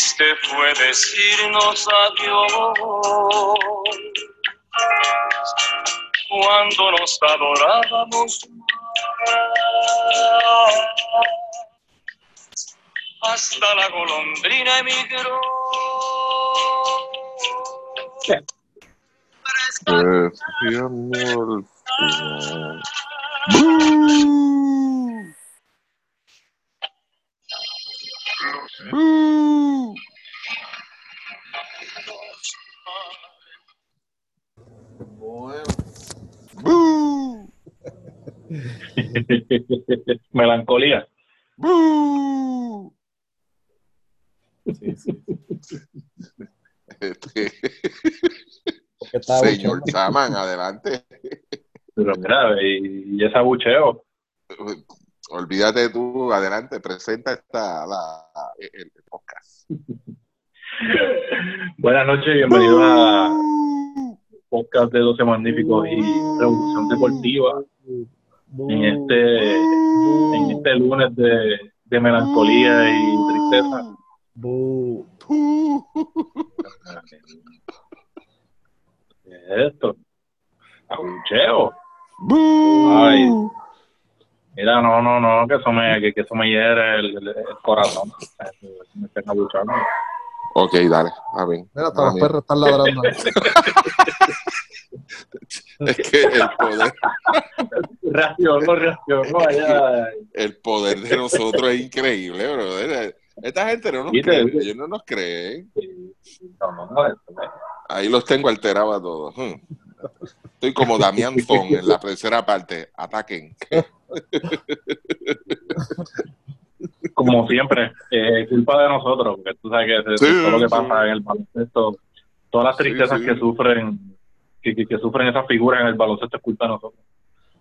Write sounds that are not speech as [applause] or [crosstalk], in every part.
triste fue decirnos adiós cuando nos adorábamos hasta la golondrina emigró. [laughs] Melancolía. Este, señor. Saman, adelante. Pero mira, y, y ese abucheo. Olvídate tú, adelante, presenta esta, la, el, el podcast. Buenas noches, bienvenidos a podcast de 12 Magníficos y Revolución Deportiva. En este, en este lunes de, de melancolía y tristeza. Bu. ¿Qué es esto? Abucheo. Ay. Mira, no, no, no, que eso me, que, que eso me hiere el, el- el corazón. Me estén abuchando. Ok, dale, a ver. Mira, hasta los Mira, perros están ladrando. [laughs] Es que el poder, [laughs] Reaccionó, reaccionó allá. el poder de nosotros es increíble, brother. Esta gente no nos cree, ellos no nos creen. No, no, no, esto me- Ahí los tengo alterados a todos. Hmm. Estoy como Damián [laughs] Fon en la tercera parte. Ataquen. [laughs] como siempre, eh, culpa de nosotros, porque tú sabes que Sí, todo lo que sí. pasa en el baloncesto, todas las tristezas sí. que sufren, que, que- que sufren esas figuras en el baloncesto es culpa de nosotros.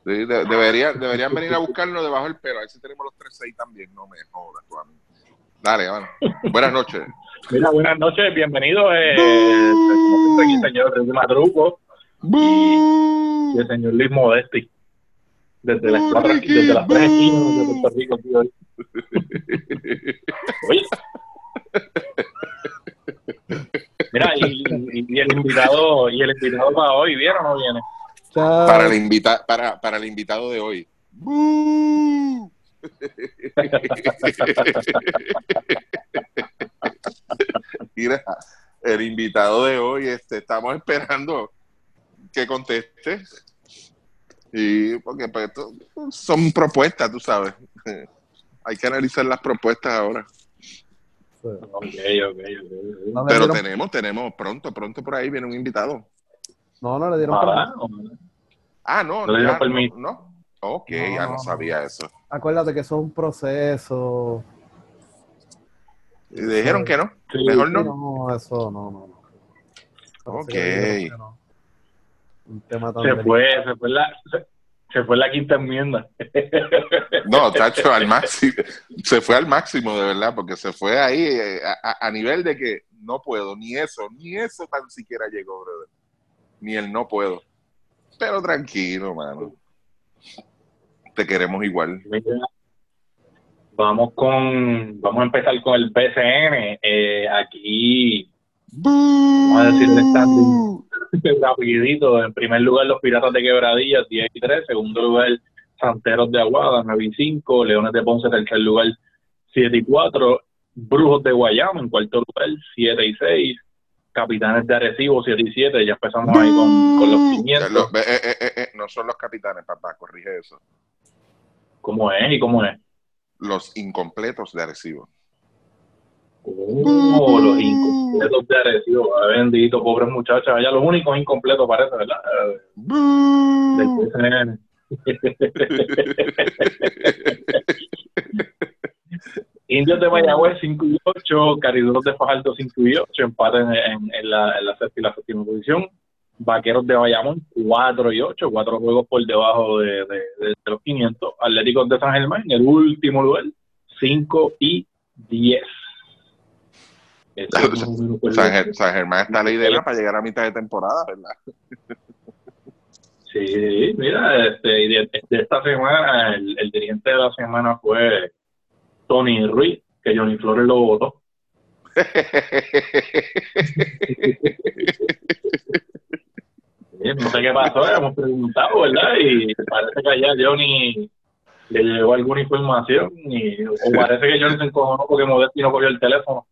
Sí, de- deberían, deberían venir a buscarnos debajo del pelo. A ver si tenemos los 3-6 también. No me jodas, tú a mí. Dale, bueno. Buenas noches. [laughs] Mira, buenas noches, bienvenidos, eh, como siempre aquí señor Madruco y, y el señor Luis Modesti, desde las, cuatro, desde las tres esquinas de Puerto Rico. tío. [laughs] Oye. Mira, y, y- y el invitado, y el invitado para hoy, ¿vieron o no viene? Chao. Para el, invita para, para el invitado de hoy. [laughs] Mira, el invitado de hoy, este, estamos esperando que conteste. Y porque pues, esto son propuestas, tú sabes. Hay que analizar las propuestas ahora. Ok, ok, ok. No le Pero dieron, tenemos, tenemos, pronto, pronto por ahí viene un invitado. no, no le dieron Ah, permiso. Ah, no, No le dieron ya, permiso. no, no. Ok, No, ya no, sabía eso. Acuérdate que eso es un proceso. Y dijeron que no. Sí, Mejor no. No, eso no, no. no. Ok. Un tema tan Se delicado. fue, se fue la, se, se fue la quinta enmienda. No, Tacho, al máximo. Se fue al máximo, de verdad, porque se fue ahí eh, a, nivel de que no puedo, ni eso, ni eso tan siquiera llegó, brother. Ni el no puedo. Pero tranquilo, mano. Te queremos igual. Vamos con, vamos a empezar con el PCN. Eh, aquí, vamos a decir el standing rapidito. En primer lugar, los Piratas de Quebradillas, 10 y 3. Segundo lugar, Santeros de Aguada, 9 y 5. Leones de Ponce, tercer lugar, 7 y 4. Brujos de Guayama, en cuarto lugar, 7 y 6. Capitanes de Arecibo, 7 y 7. Ya empezamos ahí con, con los 500. Lo- eh, eh, eh, eh, no son los capitanes, papá, corrige eso. ¿Cómo es y cómo es? Los incompletos de Arecibo. Oh, los incompletos de Arecibo. Ay, Bendito, pobres muchachos. Allá los únicos incompletos parece, ¿verdad? Del [laughs] PCN. Indios de Mayagüez 5 y 8, Cariduros de Fajardo 5 y 8, empate en, en- en la, en la sexta y la séptima posición. Vaqueros de Bayamón 4 y 8, cuatro juegos por debajo de, de- de los 500. Atléticos de San Germán en el último lugar 5 y 10. Eso es más o menos, pues, [laughs] San, lo- Ger- San Germán está la idea para llegar a mitad de temporada, ¿verdad? Sí, mira, este, de, de esta semana, el, el dirigente de la semana fue Tony Ruiz, que Johnny Flores lo votó. [laughs] Sí, No sé qué pasó, hemos preguntado, ¿verdad? Y parece que allá Johnny le llegó alguna información y, o parece que Johnny se encojonó porque Modesti no cogió el teléfono.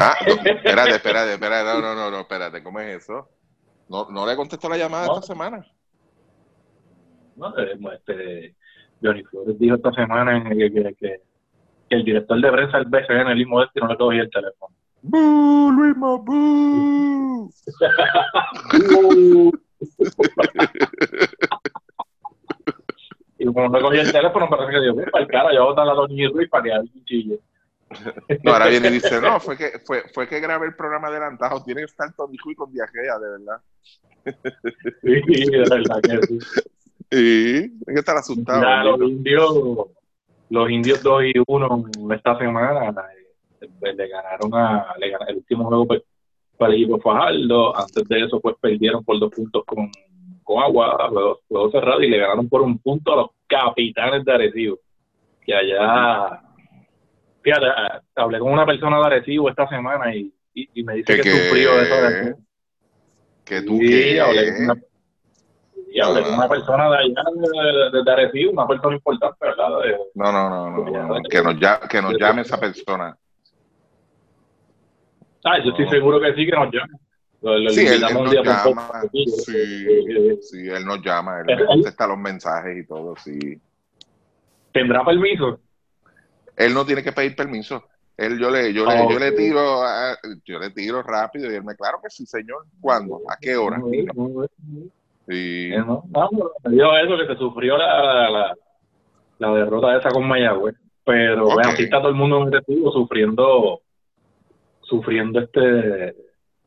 Ah, no, espérate, espérate, espérate, no, no, no, no, espérate, ¿cómo es eso? No, no le contestó la llamada No. esta semana. ¿no? Eh, Este, Johnny Flores dijo esta semana que, que- que- que el director de prensa del BCN, Luis Modesti, no le cogía el teléfono. ¡Bú, Luisma, bú! y como no le cogía el teléfono, parece que dijo, "Mira, para el cara, yo voy a botar a Ruiz para que alguien chille. No, ahora viene y dice, [laughs] no, fue que, fue, fue que grabé el programa adelantado, tiene que estar Tony Hui con diarrea, de verdad. Sí, de verdad que sí. Y hay que estar asustado. Ya, los indios, los indios 2 y 1 esta semana eh, le ganaron a, le ganaron- el último juego pues, para el equipo Fajardo, antes de eso pues perdieron por dos puntos con, con Agua, juego, juego cerrado y le ganaron por un punto a los capitanes de Arecibo, que allá, fíjate, eh, hablé con una persona de Arecibo esta semana y, y, y me dice ¿Que que, sufrió eso de Arecibo. Que tú Sí, que... hablé con una, sí, hablé con una persona de allá, de, de, de Arecibo, una persona importante, ¿verdad? De- No, no, no, no, Que, nos llame, que nos llame esa persona. Ah, yo estoy seguro que sí que nos llama. Lo, lo Sí, él, él nos llama. Sí, sí, él nos llama, él me contesta los mensajes y todo, sí. ¿Tendrá permiso? Él no tiene que pedir permiso. Él, yo le, yo le, yo le tiro, a- yo le tiro rápido y él me, claro que sí, señor. ¿Cuándo? ¿A qué hora? Sí. Eh, no, no, eso que se sufrió la, la, la derrota esa con Mayagüez. Pero Ok. bueno, así está todo el mundo en el recibo sufriendo, sufriendo este,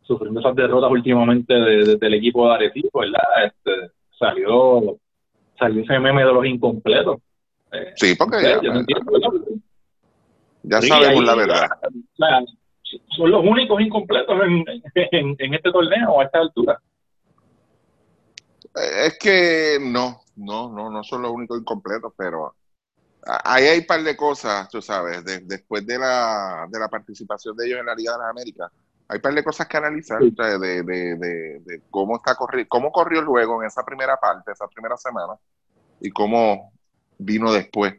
sufriendo esas derrotas últimamente de- de- del equipo de Arecibo, ¿verdad? Este, salió, salió ese meme de los incompletos. Eh, Sí, porque yo ya, no entiendo, ¿verdad? Ya Sí, sabemos ahí, la verdad. o sea, son los únicos incompletos en, en, en este torneo a esta altura. Es que no, no, no, no son los únicos incompletos, pero ahí hay un par de cosas, tú sabes, de- después de la, de la participación de ellos en la Liga de las Américas, hay un par de cosas que analizar Sí. o de, de, de, de cómo está corri cómo corrió el juego en esa primera parte, esa primera semana, y cómo vino después.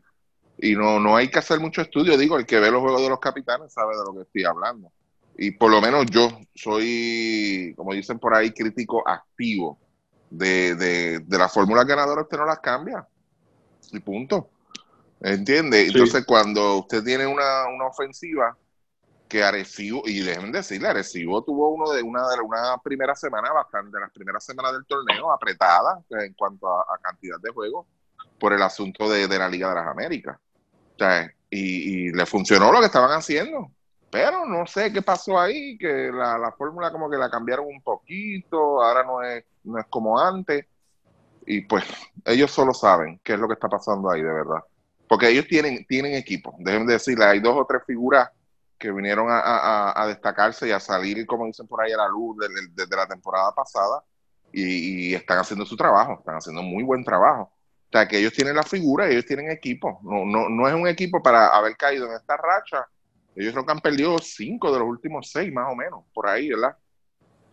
Y no, no hay que hacer mucho estudio, digo, el que ve los juegos de los capitanes sabe de lo que estoy hablando. Y por lo menos yo soy, como dicen por ahí, crítico activo de, de, de la fórmula ganadora, usted no las cambia. Y punto. ¿Entiende? Sí. Entonces, cuando usted tiene una, una ofensiva que Arecibo, y déjenme decirle, Arecibo tuvo uno de una de una primera semana bastante, de las primeras semanas del torneo apretada en cuanto a, a cantidad de juegos por el asunto de, de la Liga de las Américas. Y, y le funcionó lo que estaban haciendo. Pero no sé qué pasó ahí, que la, la fórmula como que la cambiaron un poquito, ahora no es, no es como antes. Y pues ellos solo saben qué es lo que está pasando ahí, de verdad. Porque ellos tienen, tienen equipo. Déjenme decirle, hay dos o tres figuras que vinieron a, destacarse y a salir, como dicen por ahí, a la luz desde, la temporada pasada y están haciendo su trabajo, están haciendo muy buen trabajo. O sea, que ellos tienen la figura y ellos tienen equipo. No, no, no es un equipo para haber caído en esta racha. Ellos creo que han perdido cinco de los últimos seis, más o menos, por ahí, ¿verdad?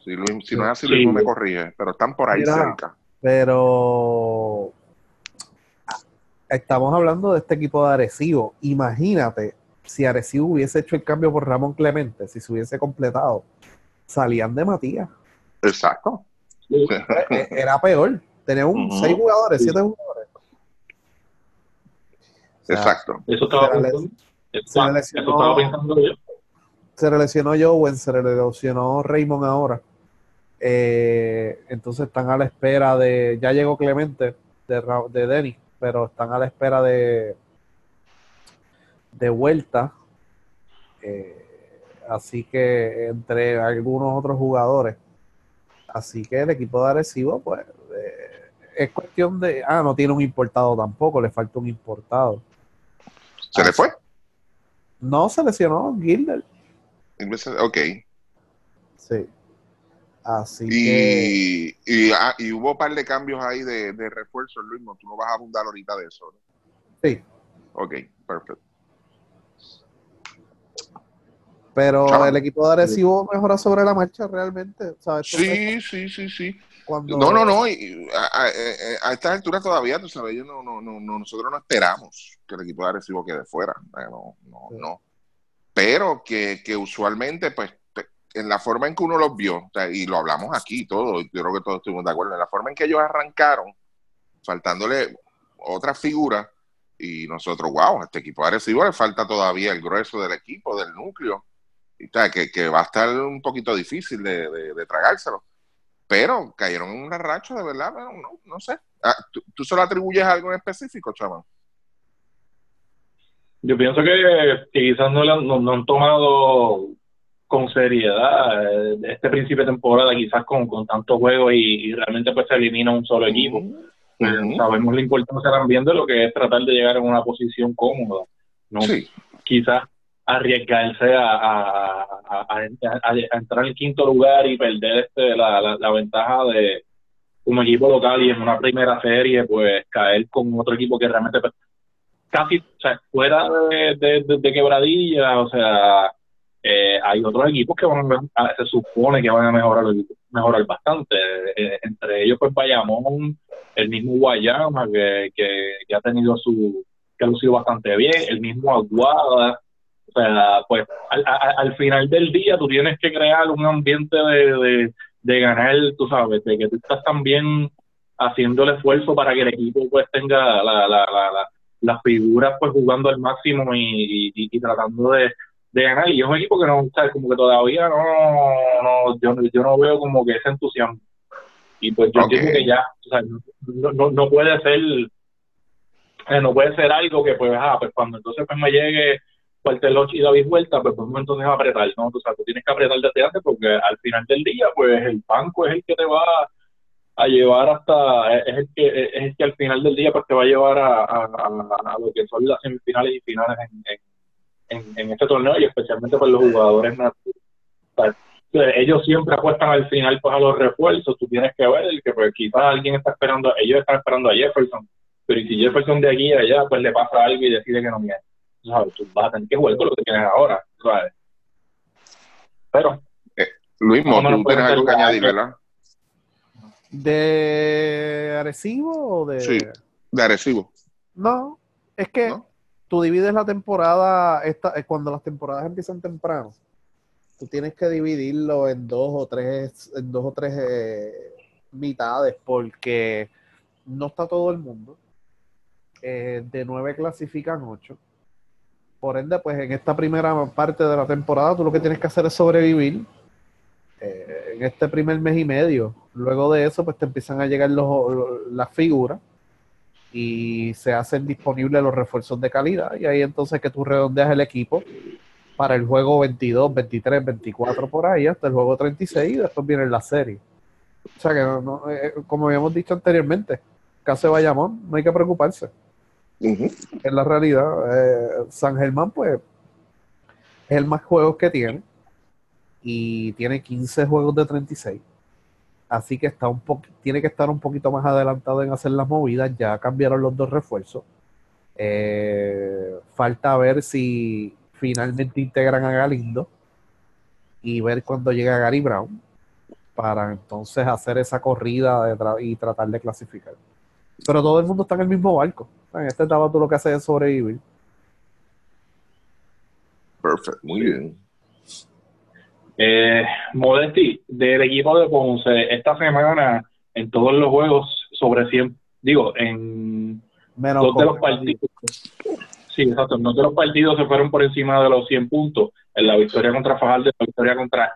Si, Luis- si no es así, Sí. Luis no me corrige, pero están por ahí Mira. cerca. Pero estamos hablando de este equipo de Arecibo. Imagínate si Arecibo hubiese hecho el cambio por Ramón Clemente, si se hubiese completado, salían de Matías. Exacto. Eh, Era peor. Teníamos un seis jugadores, siete jugadores. Exacto. Eso estaba pensando, se le eso lesionó- estaba pensando yo. se le lesionó Jowen, se le lesionó Raymond ahora. Eh, entonces están a la espera de. Ya llegó Clemente de, Ra- de Denis, pero están a la espera de. de vuelta. Eh, así que entre algunos otros jugadores. Así que el equipo de Arecibo, pues. eh, es cuestión de. Ah, no tiene un importado tampoco, le falta un importado. ¿Se le fue? No se lesionó Gilder. Ok. Sí. Así que. Y, y, ah, y hubo un par de cambios ahí de, de refuerzo, Luis, no, tú no vas a abundar ahorita de eso, ¿no? Sí. Ok, perfecto. Pero Ah. el equipo de Arecibo mejora sobre la marcha realmente. Sí, sí, sí, sí. Cuando- No, no, no. y- y a, a- a estas alturas todavía, tú sabes, yo no, no, no, no- nosotros no esperamos que el equipo de Arecibo quede fuera. Eh, No, no, Sí. no. Pero que, que usualmente, pues, en la forma en que uno los vio, y lo hablamos aquí todo, y yo creo que todos estuvimos de acuerdo, en la forma en que ellos arrancaron, faltándole otra figura, y nosotros, wow, a este equipo de Arecibo le falta todavía el grueso del equipo, del núcleo, y, sea, que, que va a estar un poquito difícil de, de- de tragárselo. Pero cayeron en una racha, de verdad, no, no, no sé. Ah, ¿tú, tú se lo atribuyes a algo en específico, chaval? Yo pienso que, que quizás no, han- no, no han tomado con seriedad eh, este principio de temporada, quizás con, con tantos juegos y, y realmente pues se elimina un solo equipo. Ujú. Sabemos la importancia también de lo que es tratar de llegar en una posición cómoda. No Sí, quizás arriesgarse a, a, a- a- entrar en quinto lugar y perder este, la, la, la ventaja de como equipo local y en una primera serie pues caer con otro equipo que realmente pues, casi o sea, fuera de, de, de- quebradilla o sea eh, hay otros equipos que van a, a- se supone que van a mejorar mejorar bastante Eh, entre ellos pues Bayamón el mismo Guayama que, que, que ha tenido su que ha lucido bastante bien el mismo Aguada o sea, pues al, a- al final del día tú tienes que crear un ambiente de, de, de ganar, tú sabes, de que tú estás también haciendo el esfuerzo para que el equipo pues tenga la, la, la, la- las figuras pues jugando al máximo y, y, y tratando de, de ganar. Y es un equipo que no, o sea, como que todavía no, no yo, yo no veo como que ese entusiasmo. Y pues yo Ok. entiendo que ya, o sea, no, no, no puede ser, eh, no puede ser algo que pues, ah, pues cuando entonces pues me llegue Cuarteloch y David Vuelta, pues podemos entonces apretar, ¿no? O sea, tú tienes que apretar desde antes porque al final del día, pues el banco es el que te va a llevar hasta, es el que, es el que al final del día pues te va a llevar a, a, a- a lo que son las semifinales y finales en, en, este torneo y especialmente por los jugadores nativos. Ellos siempre apuestan al final pues a los refuerzos, tú tienes que ver que pues quizás alguien está esperando, ellos están esperando a Jefferson, pero si Jefferson de aquí a allá pues le pasa algo y decide que no viene, sabes, tú vas a tener que jugar con lo que tienes ahora, ¿sabes? Pero Luis, Más o menos tú tienes algo que añadir. ¿verdad? ¿De Arecibo o de.? Sí. De Arecibo. No, es que ¿No? tú divides la temporada, esta, eh, cuando las temporadas empiezan temprano, tú tienes que dividirlo en dos o tres, en dos o tres eh, mitades, porque no está todo el mundo. Eh, de nueve clasifican ocho. Por ende, pues en esta primera parte de la temporada, tú lo que tienes que hacer es sobrevivir eh, en este primer mes y medio. Luego de eso, pues te empiezan a llegar las figuras y se hacen disponibles los refuerzos de calidad. Y ahí entonces que tú redondeas el equipo para el juego 22, 23, 24 por ahí, hasta el juego 36 y después viene la serie. O sea que, no- no, eh, como habíamos dicho anteriormente, caso de Bayamón, no hay que preocuparse. Es la realidad. Eh, San Germán, pues, es el más juegos que tiene y tiene 15 juegos de 36. Así que está un tiene que estar un poquito más adelantado en hacer las movidas. Ya cambiaron los dos refuerzos. Eh, falta ver si finalmente integran a Galindo y ver cuándo llega Gary Brown para entonces hacer esa corrida y tratar de clasificar. Pero todo el mundo está en el mismo barco. En esta etapa tú lo que haces es sobrevivir. Perfecto, muy bien. Eh, Modesti, del equipo de Ponce, esta semana en todos los juegos sobre 100, digo, en Menos dos de los partidos, sí, exacto, en dos de los partidos se fueron por encima de los 100 puntos, en la victoria contra Fajardo y la victoria contra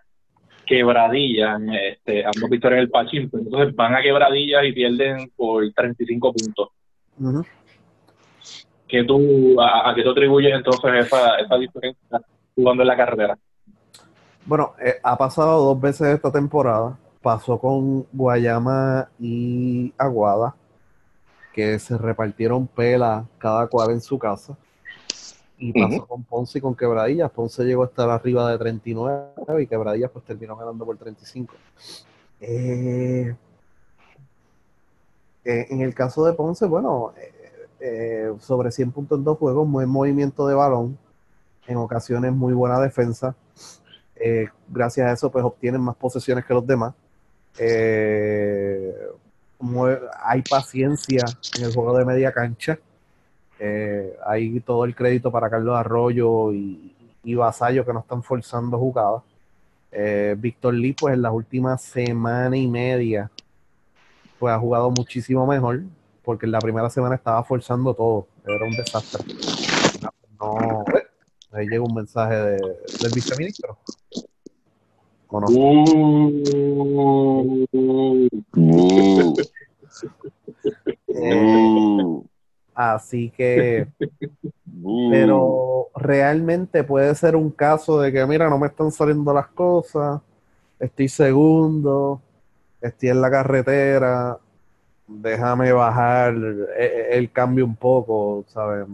Quebradilla, este, ambas victorias del Pachín, entonces van a Quebradilla y pierden por 35 puntos. Ujú. ¿Qué tú, a, a qué tú atribuyes entonces esa, esa diferencia jugando en la carrera? Bueno, eh, ha pasado dos veces esta temporada. Pasó con Guayama y Aguada, que se repartieron pelas cada cual en su casa. Y pasó con Ponce y con Quebradillas. Ponce llegó a estar arriba de 39 y Quebradillas pues terminó ganando por 35. Eh, eh, en el caso de Ponce, bueno, eh, eh, sobre 100 puntos en dos juegos, buen movimiento de balón. en ocasiones muy buena defensa. Eh, gracias a eso, pues obtienen más posesiones que los demás. Eh, hay paciencia en el juego de media cancha. Eh, hay todo el crédito para Carlos Arroyo y, y Vasallo que no están forzando jugadas. Eh, Víctor Lee, pues en las últimas semana y media, pues ha jugado muchísimo mejor, porque en la primera semana estaba forzando todo. Era un desastre. No, ahí llega un mensaje de- del viceministro. ¿O no? Uh, así que, uh. pero realmente puede ser un caso de que, mira, no me están saliendo las cosas, estoy segundo, estoy en la carretera, déjame bajar el, el cambio un poco, ¿sabes?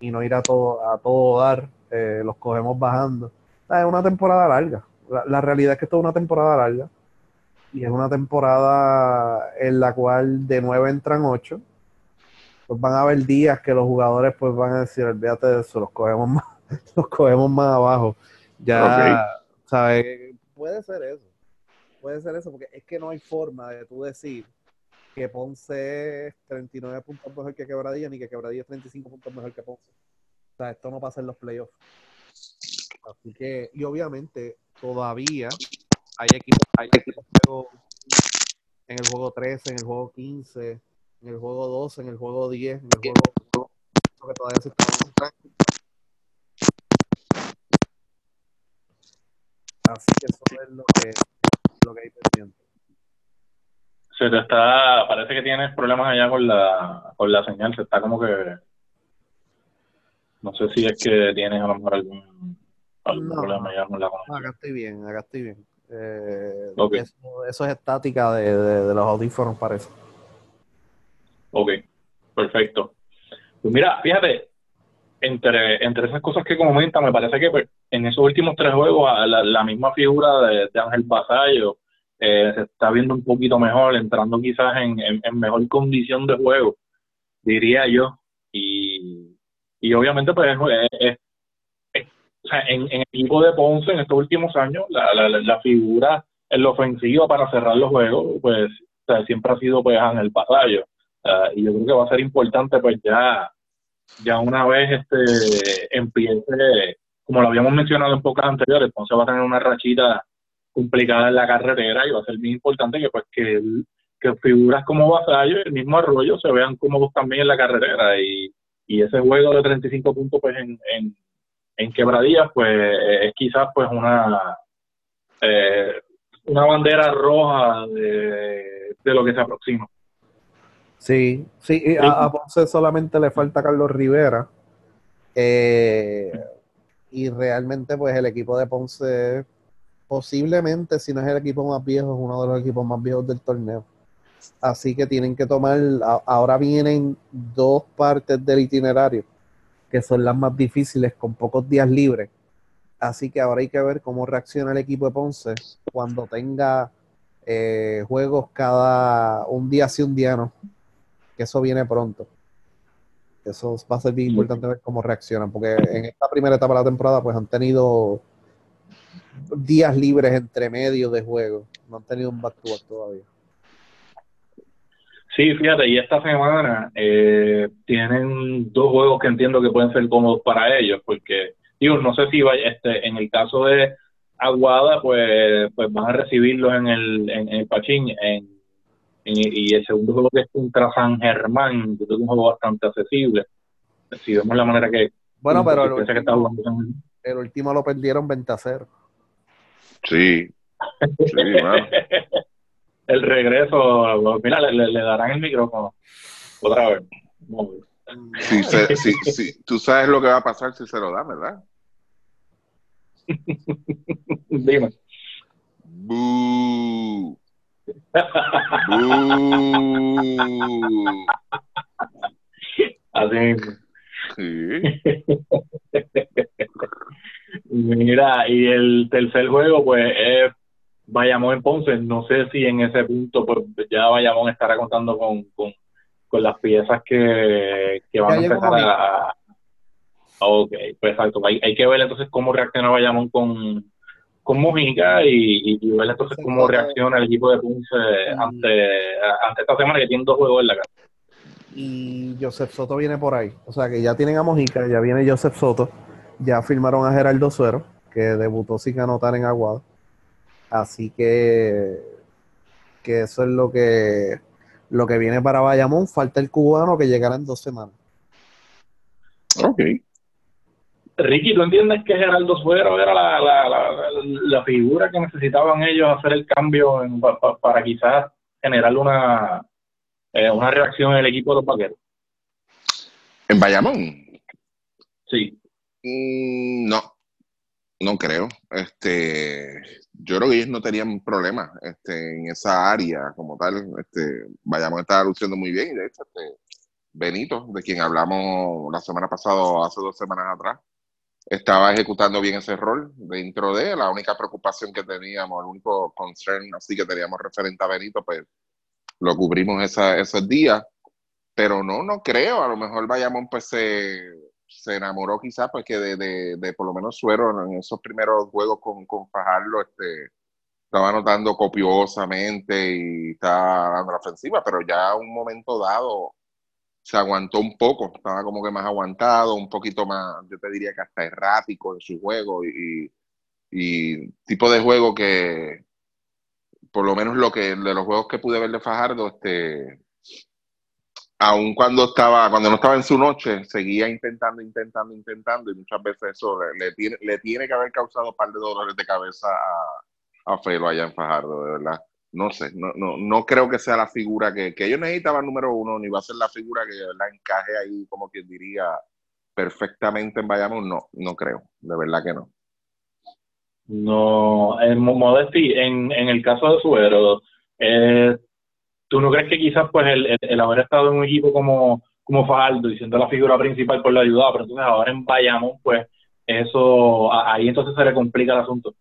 Y no ir a todo, a todo dar, eh, los cogemos bajando. Es una temporada larga. La, la realidad es que esto es una temporada larga. Y es una temporada en la cual de nueve entran ocho. Pues van a haber días que los jugadores pues van a decir, olvídate de eso, los cogemos más, [laughs] los cogemos más abajo. Ya, ¿sabes? Puede ser eso. Puede ser eso, porque es que no hay forma de tú decir que Ponce es 39 puntos mejor que Quebradilla, ni que Quebradilla es 35 puntos mejor que Ponce. O sea, esto no pasa en los playoffs. Así que, y obviamente, todavía hay equipos, hay equipos en el juego- en el juego 13, en el juego 15, en el juego 12, en el juego 10, en el juego que todavía se están Así que eso es lo que, lo que hay pendiente. Se te está, parece que tienes problemas allá con la, con la señal, se está como que, no sé si es que tienes a lo mejor algún, algún No. problema allá con la conexión. acá estoy bien, acá estoy bien. Eh, eso, eso es estática de, de- de los audífonos, parece. Ok, perfecto. Pues mira, fíjate, entre, entre esas cosas que comenta, me parece que pues, en esos últimos tres juegos la, la misma figura de, de Ángel Basallo eh, se está viendo un poquito mejor, entrando quizás en, en- mejor condición de juego, diría yo. Y, y obviamente, pues, es- en, en el equipo de Ponce en estos últimos años, la, la, figura en la ofensiva para cerrar los juegos, pues, siempre ha sido pues Ángel Basallo. Ah, y yo creo que va a ser importante pues ya ya una vez este empiece como lo habíamos mencionado en pocas anteriores entonces va a tener una rachita complicada en la carretera y va a ser muy importante que pues que, que figuras como Vasallo y el mismo Arroyo se vean cómodos también en la carretera y, y ese juego de 35 puntos pues en, en, en quebradillas pues es quizás pues una eh, una bandera roja de, de lo que se aproxima Sí, sí, y a, a Ponce solamente le falta Carlos Rivera. Eh, y realmente, pues el equipo de Ponce, posiblemente, si no es el equipo más viejo, es uno de los equipos más viejos del torneo. Así que tienen que tomar, a- ahora vienen dos partes del itinerario, que son las más difíciles, con pocos días libres. Así que ahora hay que ver cómo reacciona el equipo de Ponce cuando tenga eh, juegos cada un día sí, un día no que eso viene pronto. Eso va a ser bien importante ver cómo reaccionan, porque en esta primera etapa de la temporada pues han tenido días libres entre medio de juego, no han tenido un back-to-back todavía. Sí, fíjate, y esta semana eh, tienen dos juegos que entiendo que pueden ser cómodos para ellos, porque, digo, no sé si va, este, en el caso de Aguada, pues, pues van a recibirlos en el, en, el Pachín, en, en- y el segundo juego que es contra San Germán, que es un juego bastante accesible. Si vemos la manera que, Bueno, pero el que está jugando el último lo perdieron 20 a 0. Sí, sí, mano. [laughs] el regreso, mira, le, le- darán el micrófono otra vez. Si se- si- si- tú sabes lo que va a pasar si se lo da, ¿verdad? [laughs] Dime. Boo. [laughs] Boo. Así mismo. Sí. Mira, y el tercer juego, pues, es Bayamón en Ponce. No sé si en ese punto, pues, ya Bayamón estará contando con, con, con las piezas que, que van a empezar a... Ok, pues exacto. Hay, hay que ver entonces cómo reacciona Bayamón con, con Mujica y, y, ver entonces cómo reacciona el equipo de Ponce ante, ante esta semana que tiene dos juegos en la casa. Y Joseph Soto viene por ahí. O sea que ya tienen a Mojica, ya viene Joseph Soto. Ya firmaron a Gerardo Suero, que debutó sin anotar en Aguado. Así que, que eso es lo que, lo que viene para Bayamón. Falta el cubano que llegará en dos semanas. Ok. Ricky, ¿tú entiendes que Geraldo Suero era la, la, la, figura que necesitaban ellos hacer el cambio para quizás generar una, eh, una reacción en el equipo de los vaqueros? ¿En Bayamón? Sí. Mm, no, no creo. Este, yo creo que ellos no tenían problema este, en esa área como tal. Este, Bayamón estaba luciendo muy bien y de hecho, este, Benito, de quien hablamos la semana pasada, hace dos semanas atrás, estaba ejecutando bien ese rol dentro de la única preocupación que teníamos, el único concern así que teníamos referente a Benito, pues lo cubrimos esa, esos días, pero no, no creo, a lo mejor Bayamón pues se, se enamoró quizás pues que de, de, de, por lo menos Suero en esos primeros juegos con, con Fajardo, este, estaba anotando copiosamente y estaba dando la ofensiva, pero ya a un momento dado se aguantó un poco, estaba como que más aguantado, un poquito más, yo te diría que hasta errático en su juego y, y tipo de juego que, por lo menos lo que de los juegos que pude ver de Fajardo, este, aun cuando estaba, cuando no estaba en su noche, seguía intentando, intentando, intentando, y muchas veces eso le, tiene, le tiene que haber causado un par de dolores de cabeza a, a Felo allá en Fajardo, de verdad no sé, no, no, no creo que sea la figura que, que ellos necesitaban número uno, ni va a ser la figura que la encaje ahí, como quien diría, perfectamente en Bayamón, no, no creo, de verdad que no. No, en en, en el caso de Suero, eh, ¿tú no crees que quizás pues el, el, haber estado en un equipo como, como Faldo y siendo la figura principal por la ayuda, pero entonces ahora en Bayamón, pues eso, ahí entonces se le complica el asunto?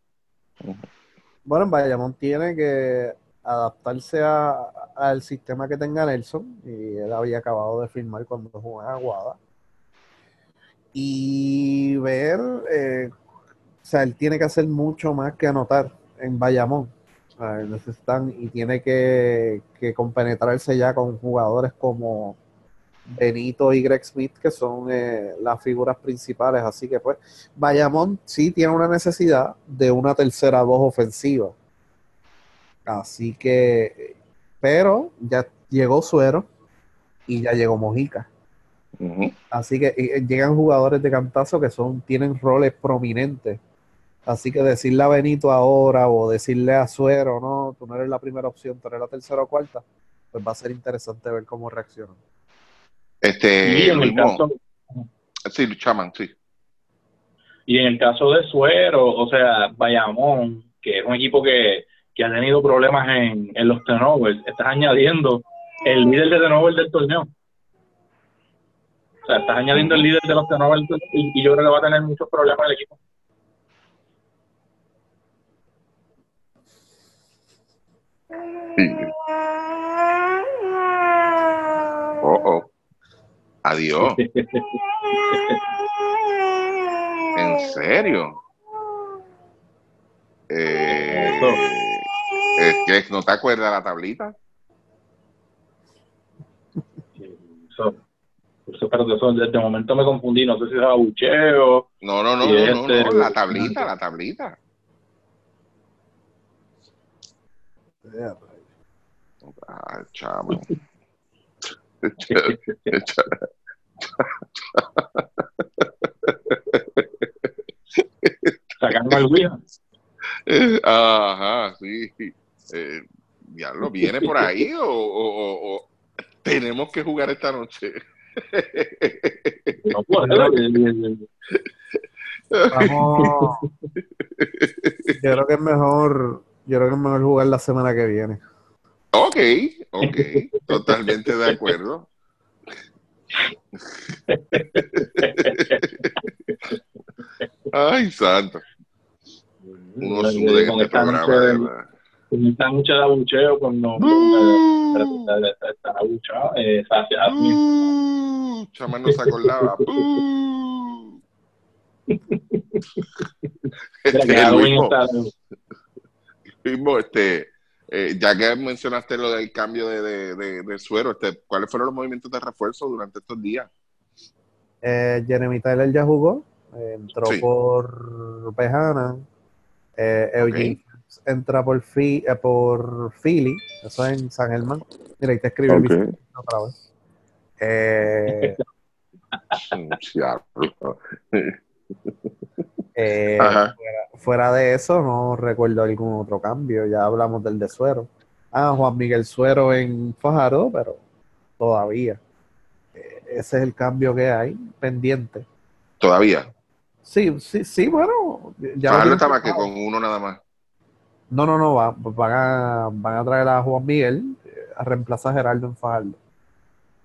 Bueno, en Bayamón tiene que adaptarse al sistema que tenga Nelson, y él había acabado de firmar cuando jugó en Aguada. Y ver, eh, o sea, él tiene que hacer mucho más que anotar en Bayamón. necesitan y tiene que, que compenetrarse ya con jugadores como Benito y Greg Smith, que son eh, las figuras principales. Así que, pues, Bayamón sí tiene una necesidad de una tercera voz ofensiva. Así que, pero ya llegó Suero y ya llegó Mojica. Así que eh, llegan jugadores de cantazo que son, tienen roles prominentes. Así que decirle a Benito ahora o decirle a Suero, no, tú no eres la primera opción, tú eres la tercera o cuarta, pues va a ser interesante ver cómo reaccionan. Este, y en el caso, sí, Chaman, sí. Y en el caso de Suero, o sea, Bayamón, que es un equipo que, que ha tenido problemas en, en los turnovers, estás añadiendo el líder de turnovers del torneo. O sea, estás añadiendo el líder de los turnovers y, y yo creo que va a tener muchos problemas el equipo. Sí. Oh, oh. Adiós. ¿En serio? Eh, ¿Es que no te acuerdas la tablita? Eso, eso, pero eso, desde momento me confundí, no sé si era bucheo. No, no, no, no, este, no, la tablita, la tablita. Ah, chamo. Sacando al Wii. [laughs] Ajá, sí. Eh, ya lo viene por ahí o, o, o, tenemos que jugar esta noche. No puedo. Vamos. Yo creo que es mejor. Yo creo que es mejor jugar la semana que viene. Ok, ok, totalmente de acuerdo. Ay, santo. Uno sude en este programa, Con esta mucha de abucheo, cuando [laughs] está abuchado, eh, Chamán no se acordaba. Este, Mira, que Luismo, este, eh, ya que mencionaste lo del cambio de, de- de- de suero, este, ¿cuáles fueron los movimientos de refuerzo durante estos días? Eh, Jeremy Tyler ya jugó, eh, entró Sí. por Pejana, eh, Eugene entra por, Fi- por Philly, eso es en San Germán. Mira, ahí te escribí el Ok. Vicente otra vez. Eh. [laughs] [laughs] eh, fuera, fuera de eso, no recuerdo algún otro cambio. Ya hablamos del de Suero. Ah, Juan Miguel Suero en Fajardo, pero todavía. Eh, ese es el cambio que hay pendiente. Todavía. Sí, sí, sí, bueno. Ya Fajardo estaba que con uno nada más. No, no, no, va- van, a, van a traer a Juan Miguel eh, a reemplazar a Gerardo en Fajardo.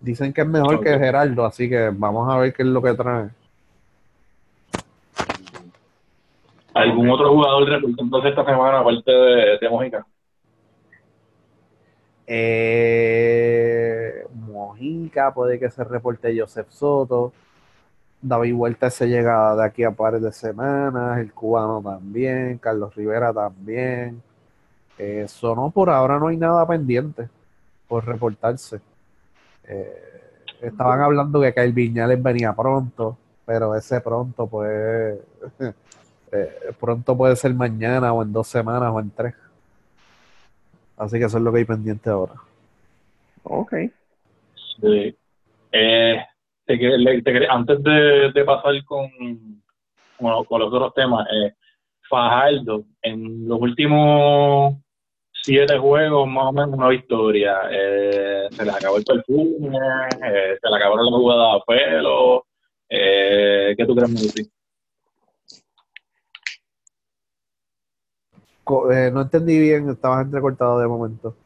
Dicen que es mejor que Gerardo, así que vamos a ver qué es lo que trae. ¿Algún otro jugador representante esta semana aparte de, de Mojica? Eh, Mojica, puede que se reporte Joseph Soto. David Huerta se llega de aquí a pares de semanas. El cubano también. Carlos Rivera también. Eh, Sonó por ahora no hay nada pendiente por reportarse. Eh, estaban hablando que Kyle Viñales venía pronto, pero ese pronto pues [laughs] eh, pronto puede ser mañana o en dos semanas o en tres. Así que eso es lo que hay pendiente ahora. Ok. Sí. Eh, te le- te antes de, de pasar con, con, con los otros temas, eh, Fajardo, en los últimos siete juegos, más o menos una victoria. Eh, se les acabó el perfume, eh, se le acabaron las jugadas a pelo. Eh, ¿Qué tú crees, Melvin? Eh, no entendí bien, estabas entrecortado de momento.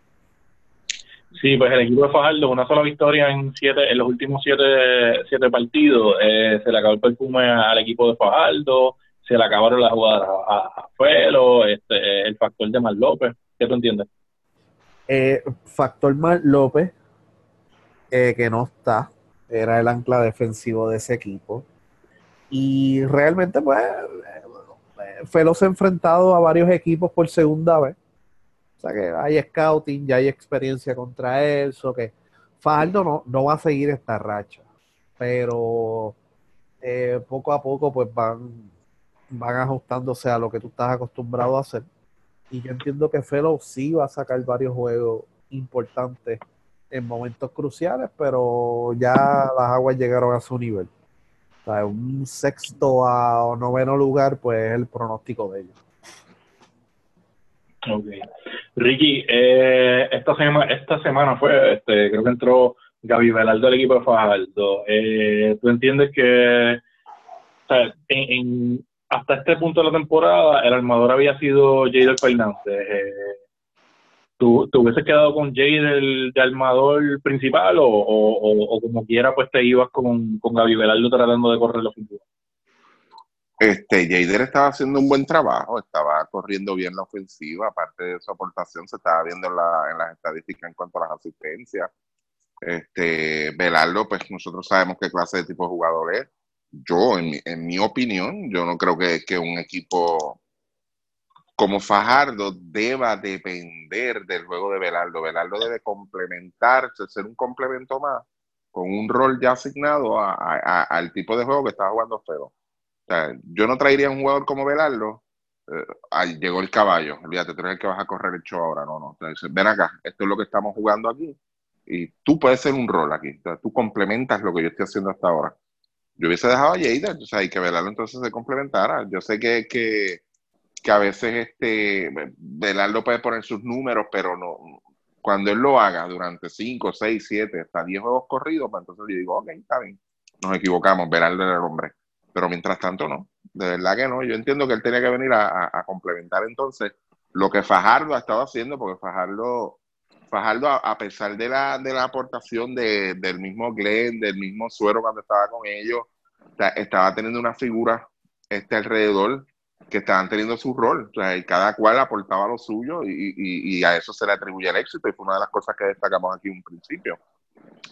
Sí, pues el equipo de Fajardo, una sola victoria en siete, en los últimos siete, siete partidos. Eh, se le acabó el perfume al equipo de Fajardo, se le acabaron las jugadas a, Felo, este, el factor de Mar López. ¿Qué tú entiendes? Eh, Factor Mar López, eh, que no está, era el ancla defensivo de ese equipo. Y realmente, pues, Felo se ha enfrentado a varios equipos por segunda vez. O sea que hay scouting, ya hay experiencia contra él. So que Fajardo no, no va a seguir esta racha. Pero eh, poco a poco, pues van, van ajustándose a lo que tú estás acostumbrado a hacer. Y yo entiendo que Felo sí va a sacar varios juegos importantes en momentos cruciales, pero ya las aguas llegaron a su nivel. O sea, un sexto a o noveno lugar, pues es el pronóstico de ellos. Ok. Ricky, eh, esta, semana, esta semana fue, este, creo que entró Gaby Velardo al equipo de Fajardo. Eh, ¿Tú entiendes que o sea, en, en- hasta este punto de la temporada el armador había sido Jader Fernández? Eh, ¿tú, ¿Te hubieses quedado con Jader de armador principal o, o, o- como quiera pues te ibas con, con Gaby Velardo tratando de correr la ofensiva? Este, Jader estaba haciendo un buen trabajo, estaba corriendo bien la ofensiva, aparte de su aportación se estaba viendo en, la- en las estadísticas en cuanto a las asistencias. Este, Velardo, pues nosotros sabemos qué clase de tipo de jugador es. Yo, en mi, en mi opinión, yo no creo que, que un equipo como Fajardo deba depender del juego de Velardo. Velardo debe complementarse, ser un complemento más, con un rol ya asignado a- a- a- al tipo de juego que está jugando Fero. O sea, yo no traería un jugador como Velardo. eh, ahí llegó el caballo. Olvídate, tú eres el que vas a correr el show ahora. No, no. Ven acá, esto es lo que estamos jugando aquí. Y tú puedes ser un rol aquí. O sea, tú complementas lo que yo estoy haciendo hasta ahora. Yo hubiese dejado a Jader, o sea, y que Velardo entonces se complementara. Yo sé que, que, que a veces este Velardo puede poner sus números, pero no. Cuando él lo haga durante 5, 6, 7, hasta 10 juegos corridos, pues entonces yo digo, ok, está bien. Nos equivocamos, Velardo el hombre pero mientras tanto no, de verdad que no. Yo entiendo que él tenía que venir a, complementar entonces lo que Fajardo ha estado haciendo, porque Fajardo, Fajardo a, pesar de la, de la aportación de- del mismo Glenn, del mismo Suero cuando estaba con ellos, estaba teniendo una figura este alrededor que estaban teniendo su rol, o sea, y cada cual aportaba lo suyo y, y- y a eso se le atribuye el éxito y fue una de las cosas que destacamos aquí en un principio.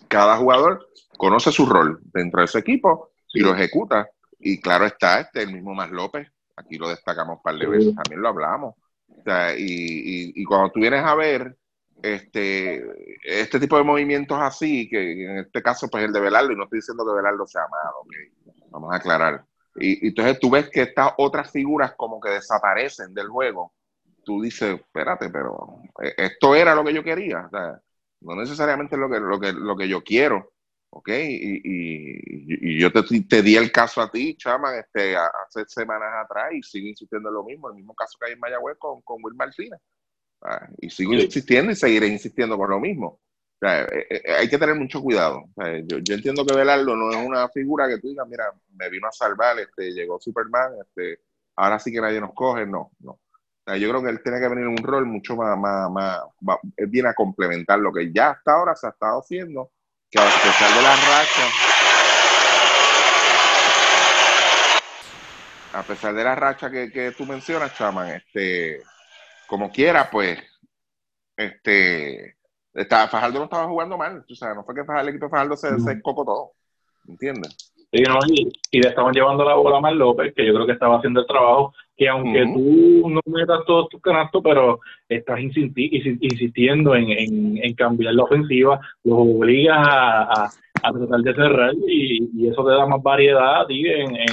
Cada jugador conoce su rol dentro de ese equipo y lo ejecuta Y claro está, este, el mismo Más López, aquí lo destacamos un par de veces, también lo hablamos. O sea, y, y, y cuando tú vienes a ver este, este tipo de movimientos así, que en este caso, pues el de Velardo, y no estoy diciendo que Velardo sea malo, okay, vamos a aclarar. Y, y, entonces tú ves que estas otras figuras como que desaparecen del juego. Tú dices, espérate, pero eh, esto era lo que yo quería. O sea, no necesariamente lo que, lo que, lo que yo quiero. ¿ok? Y, y, y yo te, te, di el caso a ti, Chama, este, hace semanas atrás y sigo insistiendo en lo mismo, el mismo caso que hay en Mayagüez con, con Will Martínez. ¿sabes? Y sigo sí. insistiendo y seguiré insistiendo con lo mismo. Sea, eh, eh, hay que tener mucho cuidado. Yo, entiendo que Velardo no es una figura que tú digas, mira, me vino a salvar, este, llegó Superman, este, ahora sí que nadie nos coge. No, no. Yo creo que él tiene que venir en un rol mucho más, más, más, viene a complementar lo que ya hasta ahora se ha estado haciendo que a pesar de la racha, a pesar de la racha que, que tú mencionas, Chaman, este, como quiera, pues, este, está, Fajardo no estaba jugando mal, o sea, no fue que Fajardo, el equipo de Fajardo se, se cocó todo, ¿entiendes? Sí, no, y, y, le estaban llevando la bola a Mar López, que yo creo que estaba haciendo el trabajo, que aunque uh -huh. tú no metas todos tus canastos, pero estás insistiendo en, en, en, cambiar la ofensiva, los obligas a, a, a tratar de cerrar y, y, eso te da más variedad a ti en, en,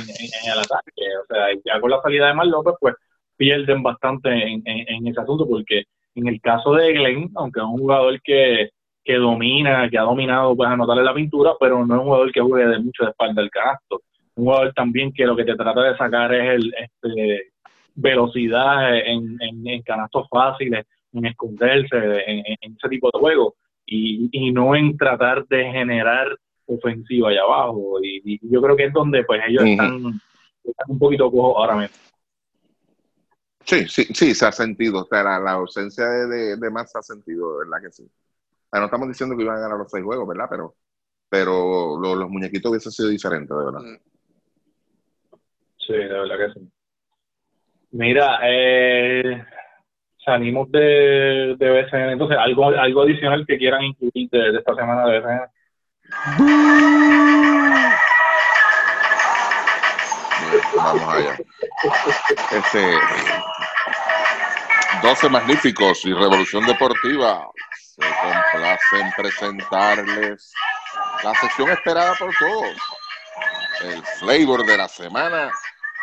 el ataque. O sea, ya con la salida de Mar López, pues pierden bastante en, en ese asunto, porque en el caso de Glenn, aunque es un jugador que que domina, que ha dominado pues anotarle la pintura, pero no es un jugador que juegue de mucho de espalda del canasto. Un jugador también que lo que te trata de sacar es el este, velocidad en, en, en, canastos fáciles, en esconderse, en, en, ese tipo de juego, y, y, no en tratar de generar ofensiva allá abajo. Y, y yo creo que es donde pues ellos uh -huh. están, están, un poquito cojos ahora mismo. Sí, sí, sí, se ha sentido. O sea, la, la ausencia de, de, de más se ha sentido, ¿verdad que sí? no estamos diciendo que iban a ganar los seis juegos, ¿verdad? Pero, pero lo, los muñequitos hubiesen sido diferentes, de verdad. Sí, de verdad que sí. Mira, eh, salimos de, de BCN, entonces, ¿algo, algo adicional que quieran incluir de, de esta semana de BCN? Vamos allá. Este, 12 magníficos y Revolución Deportiva se complace en presentarles la sección esperada por todos, el flavor de la semana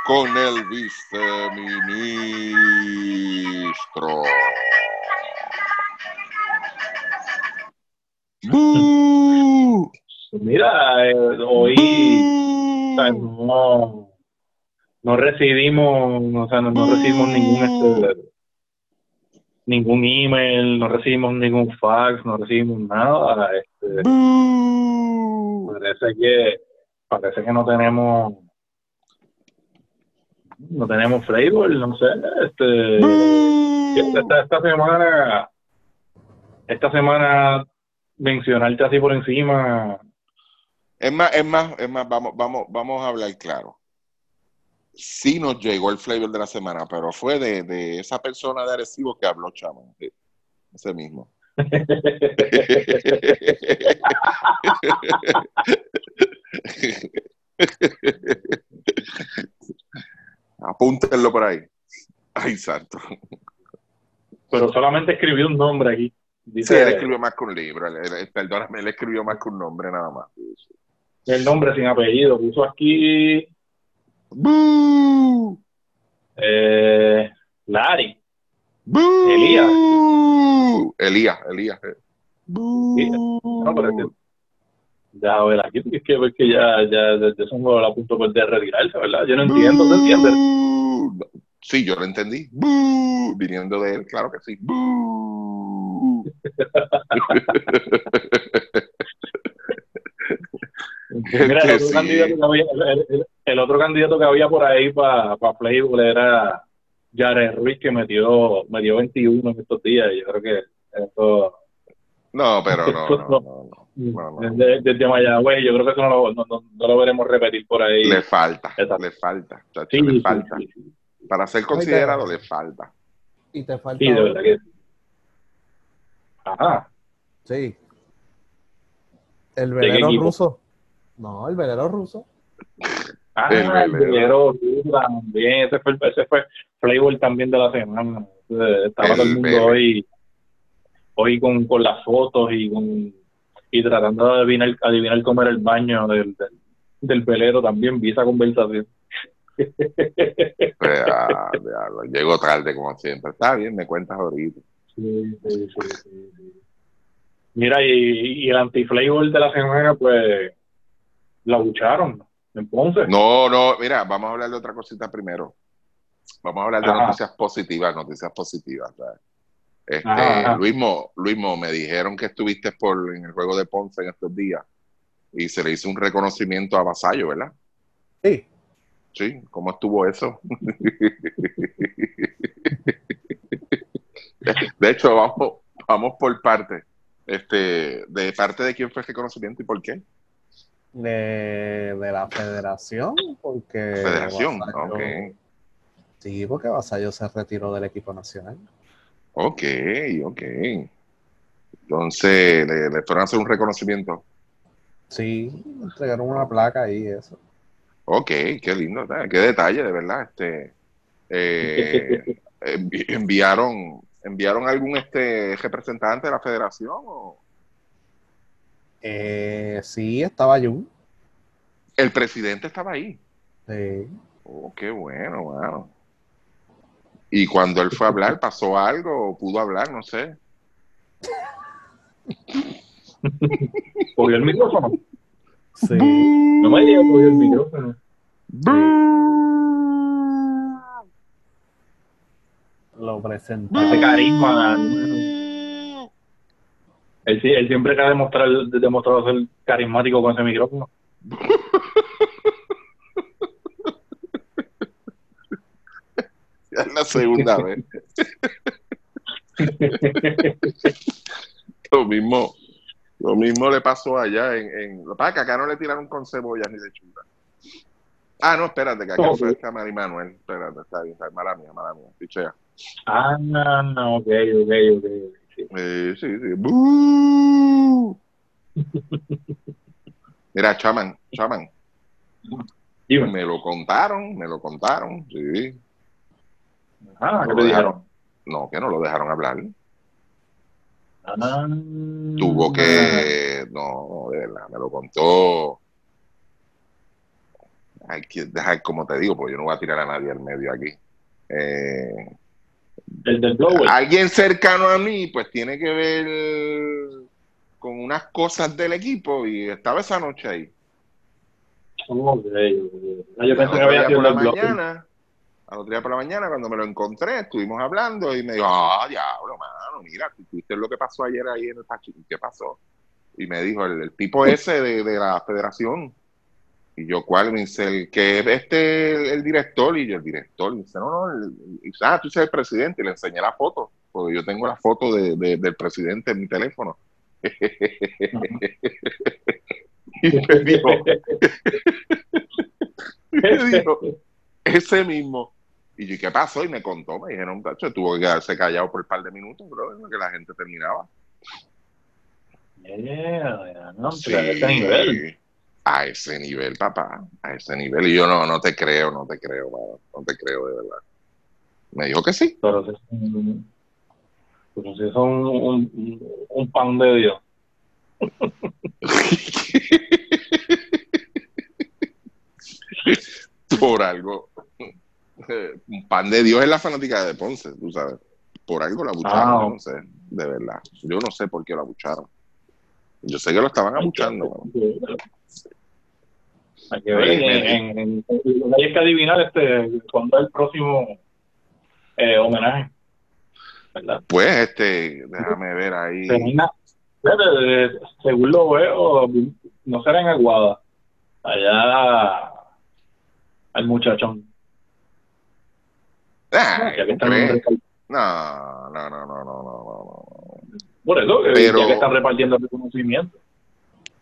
con el viceministro. ¡Bú! Mira, eh, hoy sea, no, no recibimos, o sea, no, no recibimos ningún este, ningún email, no recibimos ningún fax, no recibimos nada. Este, parece que parece que no tenemos no tenemos flavor, no sé, este esta, esta semana esta semana mencionarte así por encima. Es más, es más, es más, vamos, vamos, vamos a hablar claro sí nos llegó el flavor de la semana, pero fue de, de esa persona de Arecibo que habló Chamo, ese mismo. Apúntenlo por ahí. Ay, santo. Pero solamente escribió un nombre aquí. Dice, sí, él escribió más que un libro. Él, él, perdóname, él escribió más que un nombre nada más. El nombre sin apellido. Puso aquí ¡Bú! Eh, Larry. ¡Bú! Elías. Elías, Elías. Eh. No, pero es que, ya, ver, aquí es que, es que ya, ya ese juego a punto de retirarse, ¿verdad? Yo no entiendo, ¿te entiendes? Sí, yo lo entendí. ¡Bú! Viniendo de él, claro que sí. ¡Bú! [laughs] Mira, otro sí. El, otro candidato que había por ahí para pa Playboy era Jared Ruiz, que metió, metió 21 en estos días. Y yo creo que eso. No, pero no. no, no, no, no desde, desde, Mayagüez, yo creo que eso no lo, no, no, lo veremos repetir por ahí. Le falta, Exacto. le falta. Chacho, sí, le falta. Sí, sí, para ser considerado, le falta. Y te falta. Sí, de verdad que. Ajá. Sí. El velero ruso. No, el velero ruso. [laughs] Ah, El el velero. velero, también. Ese fue, ese fue Flavor también de la semana. Eh, Estaba El todo el mundo velero. hoy, hoy con, con las fotos y con y tratando de adivinar, adivinar cómo era el baño del, del, del velero también. Vi esa conversación. Pues, ah, [laughs] diablo, llego tarde como siempre. Está bien, me cuentas ahorita. Sí, sí, sí, sí, sí. Mira, y, y el anti-flavor de la semana, pues, la bucharon en Ponce. No, no, mira, vamos a hablar de otra cosita primero. Vamos a hablar de Ajá. noticias positivas, noticias positivas. ¿sabes? Este, ajá. Luismo, Luismo, me dijeron que estuviste por en el juego de Ponce en estos días y se le hizo un reconocimiento a Vasallo, ¿verdad? Sí, Sí, ¿cómo estuvo eso? [laughs] De hecho, vamos, vamos por parte. Este, ¿De parte de quién fue el reconocimiento y por qué? De, de la federación, porque. Federación, ok. Sí, porque Vasallo se retiró del equipo nacional. Ok, ok. Entonces, le, le fueron a hacer un reconocimiento. Sí, entregaron una placa y eso. Ok, qué lindo, qué detalle, de verdad. Este, [laughs] eh, envi- enviaron, enviaron algún este representante de la federación o Eh, sí, estaba Jun. el presidente estaba ahí. Sí. Oh, qué bueno, wow. Y cuando él fue a hablar, pasó algo, o pudo hablar, no sé. Cogió el micrófono. Sí. No me digas que cogió el micrófono. Lo Ese presentaron. carisma. Él, sí- él siempre que ha demostrado, demostrado ser carismático con ese micrófono. [laughs] Ya es la segunda vez. [laughs] Lo mismo, lo mismo le pasó allá en, en lo que pasa es que acá no le tiraron con cebollas ni lechuga. Ah, no, espérate, que acá Ok. fue el Camari Manuel. Espérate, está bien, está bien. Mala mía, mala mía. Pichea. Ah, no, ok, ok, ok. Sí. Eh, sí, sí. ¡Bú! Mira, chaman, chaman. Dime. Me lo contaron, me lo contaron, sí. Ah, ¿qué No te lo dijeron? dejaron. No, que no lo dejaron hablar. Ah, Tuvo que, no, de verdad, me lo contó. Hay que dejar, como te digo, porque yo no voy a tirar a nadie al medio aquí. Eh, El del blower. alguien cercano a mí, pues tiene que ver con unas cosas del equipo y estaba esa noche ahí. Ah, Yo Al pensé otro que había día sido por la mañana, al otro día por la mañana, cuando me lo encontré, estuvimos hablando y me dijo, ah, diablo, mano, mira, tú viste lo que pasó ayer ahí en el Pachi, ¿qué pasó? Y me dijo, el, el tipo ese de, de la federación. Y yo, ¿cuál? Me dice, el que es este, el, el director. Y yo, el director. Y dice, no, no, el- ah, tú eres el presidente. Y le enseñé la foto, porque yo tengo la foto de, de- del presidente en mi teléfono. [laughs] y me dijo, [laughs] me dijo, ese mismo. Y yo, ¿qué pasó? Y me contó, me dijeron, tacho, tuvo que quedarse callado por un par de minutos, bro, en lo que la gente terminaba. Yeah, no, Sí, a ese nivel. A ese nivel, papá, a ese nivel. Y yo no, no te creo, no te creo, no te creo de verdad. Me dijo que sí. Pero si son, pero si son un, un, un pan de Dios. [laughs] por algo. Un pan de Dios es la fanática de Ponce, tú sabes. Por algo la bucharon, Ah. no sé, de verdad. Yo no sé por qué la bucharon. Yo sé que lo estaban abuchando. Hay que ver. En, hay que adivinar este, cuándo es el próximo eh, homenaje. ¿Verdad? Pues, este, déjame ver ahí. Termina, eh, según lo veo, no será en Aguada. Allá al muchachón. Ah, No, no, no, no, no, no, no, por eso, Pero- ya que están repartiendo reconocimiento.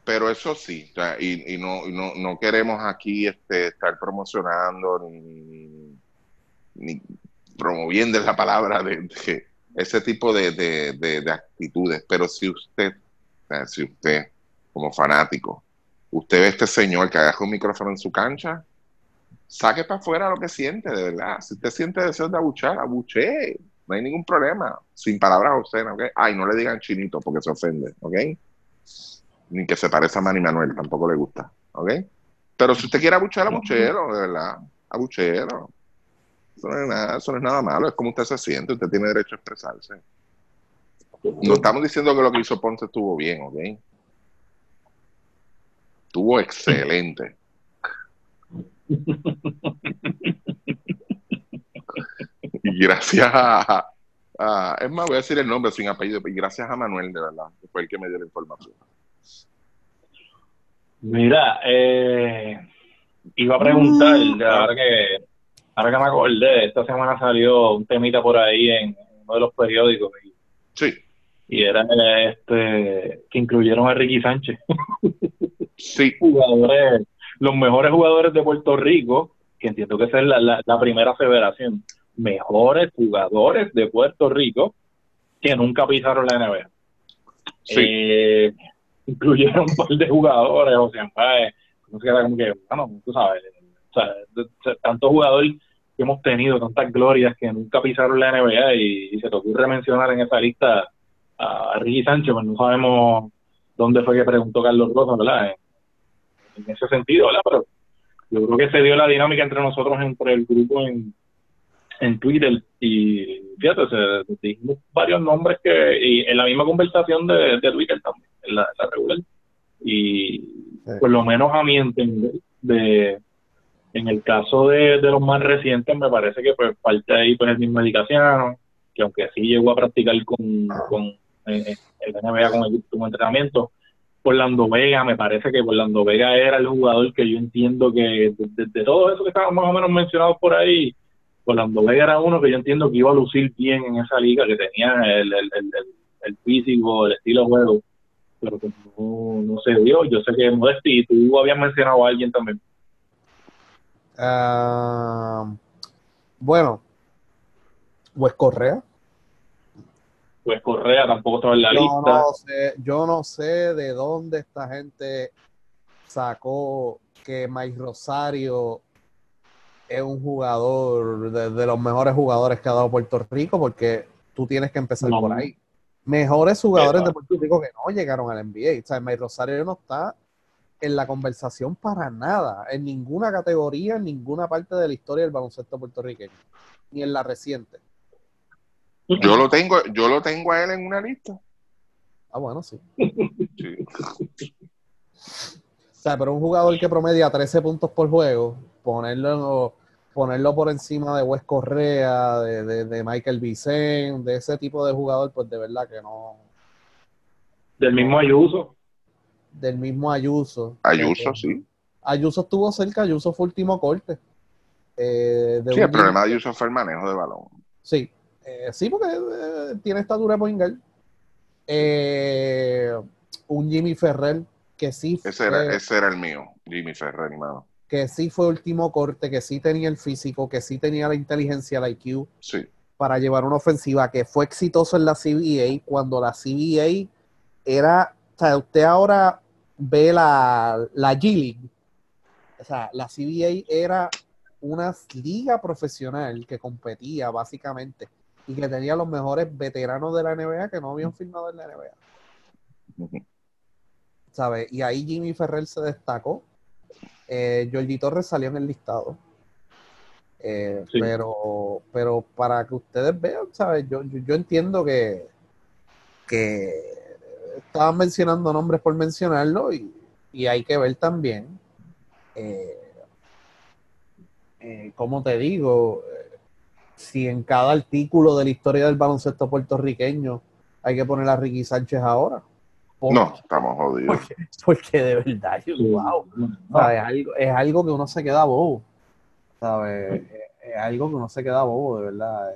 Pero eso sí, y, no, y no, no queremos aquí este, estar promocionando ni, promoviendo la palabra de, ese tipo de, de, de- de actitudes. Pero si usted, o sea, si usted, como fanático, usted ve a este señor que agarra un micrófono en su cancha, saque para afuera lo que siente, de verdad. Si usted siente deseo de abuchar, abuche. No hay ningún problema. Sin palabras obscenas, ¿ok? Ay, no le digan chinito porque se ofende, ¿ok? Ni que se parezca a Manny Manuel, tampoco le gusta, ¿ok? Pero si usted quiere abuchar, abuchero, de verdad. Abuchero. Eso no, es nada, eso no es nada malo, es como usted se siente, usted tiene derecho a expresarse. No estamos diciendo que lo que hizo Ponce estuvo bien, ¿ok? Estuvo excelente. y gracias a, a- Es más, voy a decir el nombre sin apellido, y gracias a Manuel, de verdad, que fue el que me dio la información. Mira, eh, iba a preguntar, ahora que, ahora que me acordé, esta semana salió un temita por ahí en uno de los periódicos y, Sí, y era este que incluyeron a Ricky Sánchez, sí, [laughs] jugadores, los mejores jugadores de Puerto Rico, que entiendo que esa es la, la, la primera aseveración, mejores jugadores de Puerto Rico que nunca pisaron la NBA. sí. Eh, incluyeron un par de jugadores, o sea, no sé, era como que, bueno, tú sabes, o sea, tantos jugadores que hemos tenido, tantas glorias que nunca pisaron la NBA y, se te ocurre mencionar en esa lista a Ricky Sánchez, pues no sabemos dónde fue que preguntó Carlos Rosa, ¿verdad? En, en ese sentido, ¿verdad? Pero yo creo que se dio la dinámica entre nosotros, entre el grupo en, en Twitter y fíjate, se dijimos varios nombres que, y en la misma conversación de, de Twitter también, en la, la regular, y por lo menos a mi entender, de, en el caso de, de los más recientes, me parece que pues parte ahí pues el mismo Edicaciano, que aunque sí llegó a practicar con, con eh, el NBA con el como entrenamiento, Orlando Vega, me parece que Orlando Vega era el jugador que yo entiendo que de, de, de todo eso que estaban más o menos mencionados por ahí, Orlando Vega era uno que yo entiendo que iba a lucir bien en esa liga, que tenía el, el, el, el, físico, el estilo de juego, pero que no, no se dio. Yo sé que Modesti, tú habías mencionado a alguien también. Ah, bueno, Wes Correa. Pues Correa tampoco estaba en la Yo lista. no, sé, yo no sé de dónde esta gente sacó que Mike Rosario es un jugador de, de los mejores jugadores que ha dado Puerto Rico, porque tú tienes que empezar No. por ahí. Mejores jugadores de. Puerto Rico que no llegaron al NBA. O sea, Mike Rosario no está en la conversación para nada, en ninguna categoría, en ninguna parte de la historia del baloncesto puertorriqueño, ni en la reciente. Yo lo tengo, yo lo tengo a él en una lista. Ah, bueno, sí. [laughs] Sí. O sea, pero un jugador que promedia 13 puntos por juego, ponerlo, ponerlo por encima de Wes Correa, de, de, de Michael Vicen, de ese tipo de jugador, pues de verdad que no. Del mismo Ayuso. Del mismo Ayuso. Ayuso, Eh, sí. Ayuso estuvo cerca, Ayuso fue último corte. Eh, de Sí, el problema de Ayuso fue el manejo de balón. Sí, Eh, sí, porque eh, tiene estatura. Eh, un Jimmy Ferrer que sí fue, Ese era, ese era el mío, Jimmy Ferrer, hermano. Que sí fue último corte, que sí tenía el físico, que sí tenía la inteligencia, la IQ Sí, para llevar una ofensiva, que fue exitoso en la CBA cuando la CBA era, o sea, usted ahora ve la, la G League, o sea, la CBA era una liga profesional que competía básicamente y que tenía los mejores veteranos de la NBA que no habían firmado en la NBA. Ujú. ¿Sabes? Y ahí Jimmy Ferrer se destacó. Eh, Georgie Torres salió en el listado. Eh, Sí. pero, pero para que ustedes vean, ¿sabes? Yo, yo, yo entiendo que, que estaban mencionando nombres por mencionarlo y, y hay que ver también, eh, eh, ¿cómo te digo? Eh, si en cada artículo de la historia del baloncesto puertorriqueño hay que poner a Ricky Sánchez ahora. No, estamos jodidos. Porque de verdad, yo, wow. ¿sabes? Es, algo, es algo que uno se queda bobo. ¿sabes? Es, es algo que uno se queda bobo, de verdad.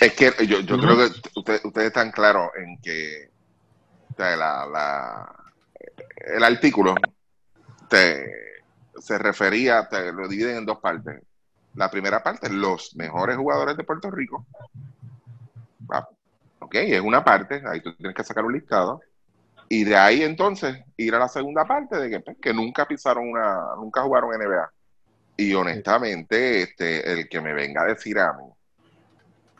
Es que yo, yo creo que usted- ustedes están claros en que o sea, la, la- el artículo te- se refería, te lo dividen en dos partes. La primera parte, los mejores jugadores de Puerto Rico. Ah, ok, es una parte, ahí tú tienes que sacar un listado. Y de ahí entonces ir a la segunda parte de que, pues, que nunca pisaron una, nunca jugaron NBA. Y honestamente, este, el que me venga a decir a mí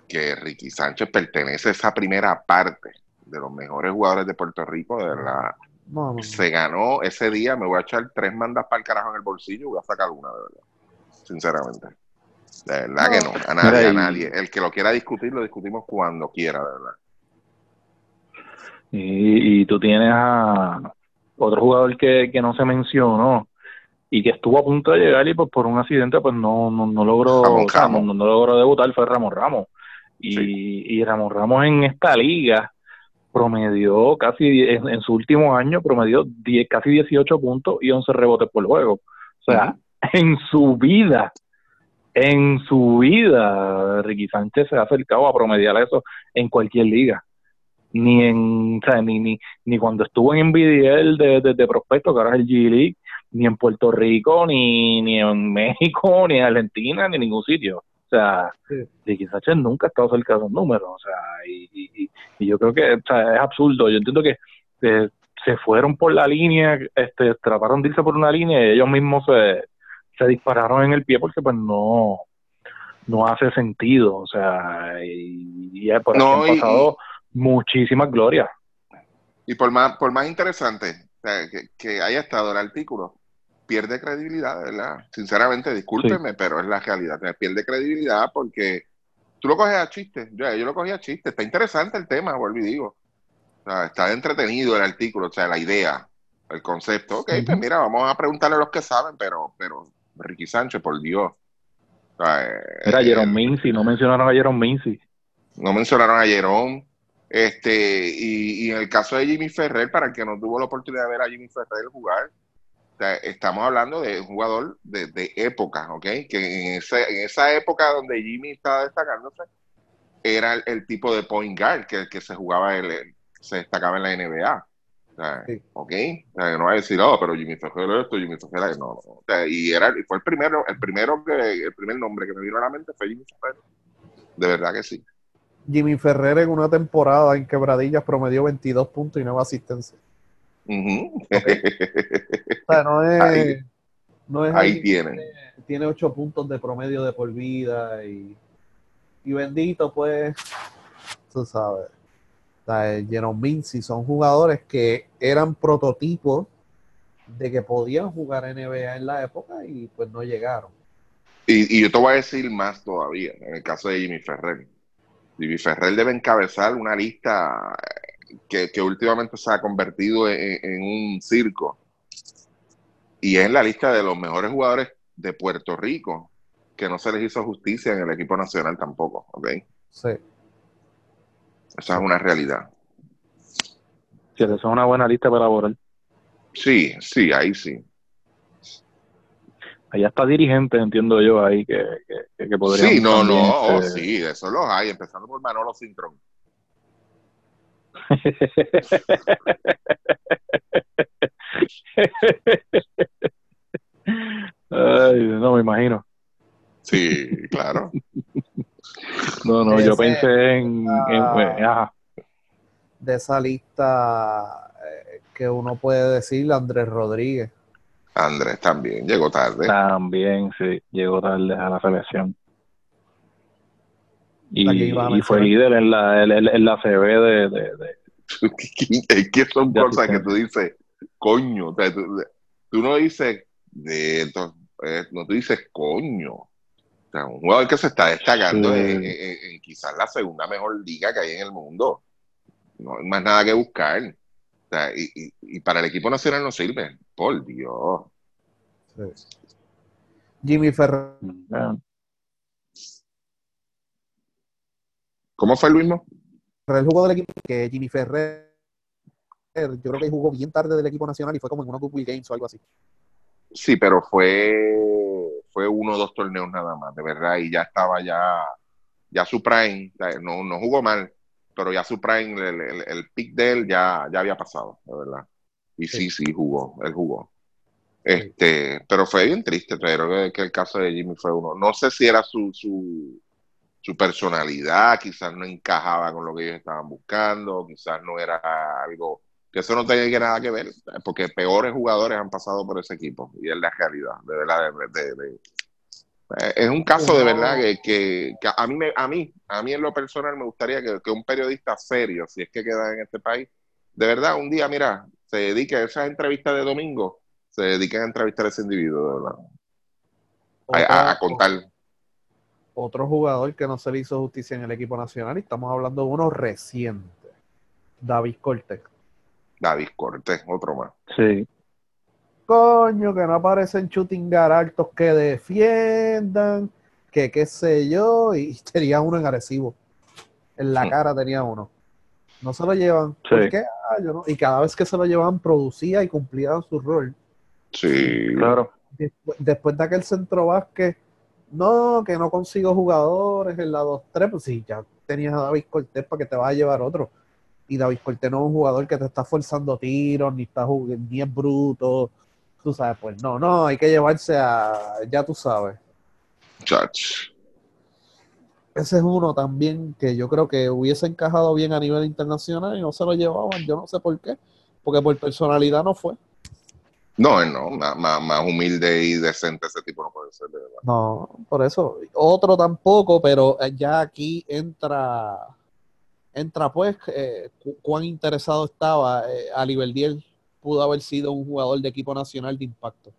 que Ricky Sánchez pertenece a esa primera parte de los mejores jugadores de Puerto Rico, de verdad, No, no, se ganó ese día, me voy a echar tres mandas para el carajo en el bolsillo y voy a sacar una, de verdad. Sinceramente. De verdad que no. A nadie, a nadie. El que lo quiera discutir, lo discutimos cuando quiera, de verdad. Y, y tú tienes a otro jugador que, que no se mencionó y que estuvo a punto de llegar y pues por un accidente pues no, no, no logró Ramón o sea, Ramos. no, no logró debutar, fue Ramón Ramos. Y, Sí. y Ramón Ramos en esta liga promedió casi, en, en su último año, promedió 10, casi 18 puntos y 11 rebotes por juego. O sea, en su vida, en su vida, Ricky Sánchez se ha acercado a promediar eso en cualquier liga. Ni en, o sea, ni, ni, ni cuando estuvo en NBDL de, de, de prospecto, que ahora es el G League, ni en Puerto Rico, ni, ni en México, [laughs] ni en Argentina, ni en ningún sitio. O sea, Sí. Ricky Sánchez nunca ha estado cerca de esos números. O sea, y, y, y- yo creo que o sea, es absurdo. Yo entiendo que eh, se fueron por la línea, este, trataron de irse por una línea y ellos mismos se, se dispararon en el pie porque pues no no hace sentido. O sea, y, y por No, han y- pasado muchísimas glorias. Y por más, por más interesante o sea, que, que haya estado el artículo, pierde credibilidad, ¿verdad? Sinceramente, discúlpeme, pero es la realidad. Pierde credibilidad porque tú lo coges a chiste. Yo, yo lo cogí a chiste. Está interesante el tema, vuelvo y digo. O sea, está entretenido el artículo, o sea, la idea, el concepto. Ok, pues mira, vamos a preguntarle a los que saben, pero, pero Ricky Sánchez, por Dios. O sea, Era eh, Jerome Mincy, no mencionaron a Jerome Mincy. no mencionaron a Jerón. Este, y, y en el caso de Jimmy Ferrer, para el que no tuvo la oportunidad de ver a Jimmy Ferrer jugar, estamos hablando de un jugador de, de época, ¿ok? Que en, ese- en esa época donde Jimmy estaba destacándose, era el, el tipo de point guard que, que se jugaba, el, el- se destacaba en la NBA. Sí. ¿Ok? O sea, no va a decir, oh, pero Jimmy Ferrer esto, Jimmy Ferrer, no, no. O sea, y era, y fue el primero, el primero que, el primer nombre que me vino a la mente fue Jimmy Ferrer. De verdad que sí. Jimmy Ferrer en una temporada en Quebradillas promedió 22 puntos y 9 asistencias. O sea, no es. Ahí- no es Ahí tienen. que tiene 8 puntos de promedio de por vida y, y bendito, pues, tú sabes. O sea, Jerome Mincy son jugadores que eran prototipos de que podían jugar NBA en la época y pues no llegaron. Y, y yo te voy a decir más todavía, en el caso de Jimmy Ferrer. Jimmy Ferrer debe encabezar una lista que, que últimamente se ha convertido en, en un circo. Y es en la lista de los mejores jugadores de Puerto Rico, que no se les hizo justicia en el equipo nacional tampoco, ¿ok? Sí. Esa es una realidad. Si esa es una buena lista para elaborar. Sí, sí, ahí sí. Allá está dirigente, entiendo yo, ahí que, que, que podrían Sí, no, no, oh, este, sí, de eso los hay, empezando por Manolo Cintrón. Ay, no me imagino. Sí, claro. No, no, yo pensé en, en- ajá. De esa lista eh, que uno puede decir, Andrés Rodríguez. Andrés también llegó tarde. también sí, llegó tarde a la selección. Y, La y fue líder en la, en, en la CB de, de, de- [laughs] es que son De cosas que tú dices, coño, o sea, tú, tú no dices, eh, no tú dices, coño. O sea, un jugador que se está destacando Sí. en, en- en quizás la segunda mejor liga que hay en el mundo. No hay más nada que buscar. O sea, y, y- y para el equipo nacional no sirve. Por Dios. Sí. Jimmy Ferrer. ¿Cómo fue el mismo? el jugador del equipo que Jimmy Ferrer, yo creo que jugó bien tarde del equipo nacional y fue como en unos Google Games o algo así. Sí, pero fue, fue uno o dos torneos nada más, de verdad, y ya estaba ya, ya su prime, no, no jugó mal, pero ya su prime, el, el, el pick de él ya, ya había pasado, de verdad. Y sí, sí, jugó, él jugó. Este, pero fue bien triste, pero que, que el caso de Jimmy fue uno. No sé si era su, su, su personalidad, quizás no encajaba con lo que ellos estaban buscando, quizás no era algo que eso no que nada que ver, porque peores jugadores han pasado por ese equipo, y es la realidad, de verdad, de, de- de- Eh, Es un caso de verdad que, que- que a mí me, a mí, a mí en lo personal me gustaría que, que un periodista serio, si es que queda en este país, de verdad un día, mira, se dedique a esas entrevistas de domingo, se dediquen a entrevistar a ese individuo, de verdad. A, a- a Otra- contar. Otro jugador que no se le hizo justicia en el equipo nacional, y estamos hablando de uno reciente, David Cortés. David Cortés, otro más. Sí. Coño, que no aparecen shooting guard altos que defiendan, que qué sé yo, y [laughs] tenía uno en agresivo. En la Hmm. cara tenía uno. No se lo llevan. Sí. ¿Por qué? Yo no. Y cada vez que se lo llevaban, producía y cumplía su rol. Sí. Claro. Después, después de aquel centro básquet, no, que no consigo jugadores en la 2-3, pues sí, ya tenías a David Cortés para que te vaya a llevar otro. Y David Cortés no es un jugador que te está forzando tiros, ni está ni es bruto. Tú sabes, pues no, no, hay que llevarse a, ya tú sabes. Chach. Ese es uno también que yo creo que hubiese encajado bien a nivel internacional y no se lo llevaban, yo no sé por qué, porque por personalidad no fue. No, él no, más, más, humilde y decente ese tipo no puede ser, de verdad. No, por eso. Otro tampoco, pero eh, ya aquí entra, entra pues, eh, cu- cuán interesado estaba eh, Ali Verdiel. Pudo haber sido un jugador de equipo nacional de impacto,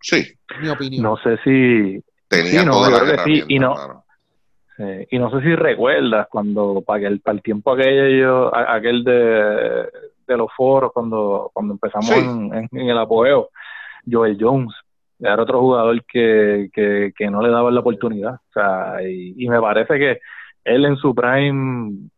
Sí, mi opinión. No sé si. tenía Sí, no, que sí, y mano. Eh, y no sé si recuerdas cuando, para el, para el tiempo aquello, aquel de, de los foros, cuando, cuando empezamos Sí. en, en- en el apogeo, Joel Jones. Era otro jugador que, que, que no le daban la oportunidad. O sea, y, y me parece que él en su prime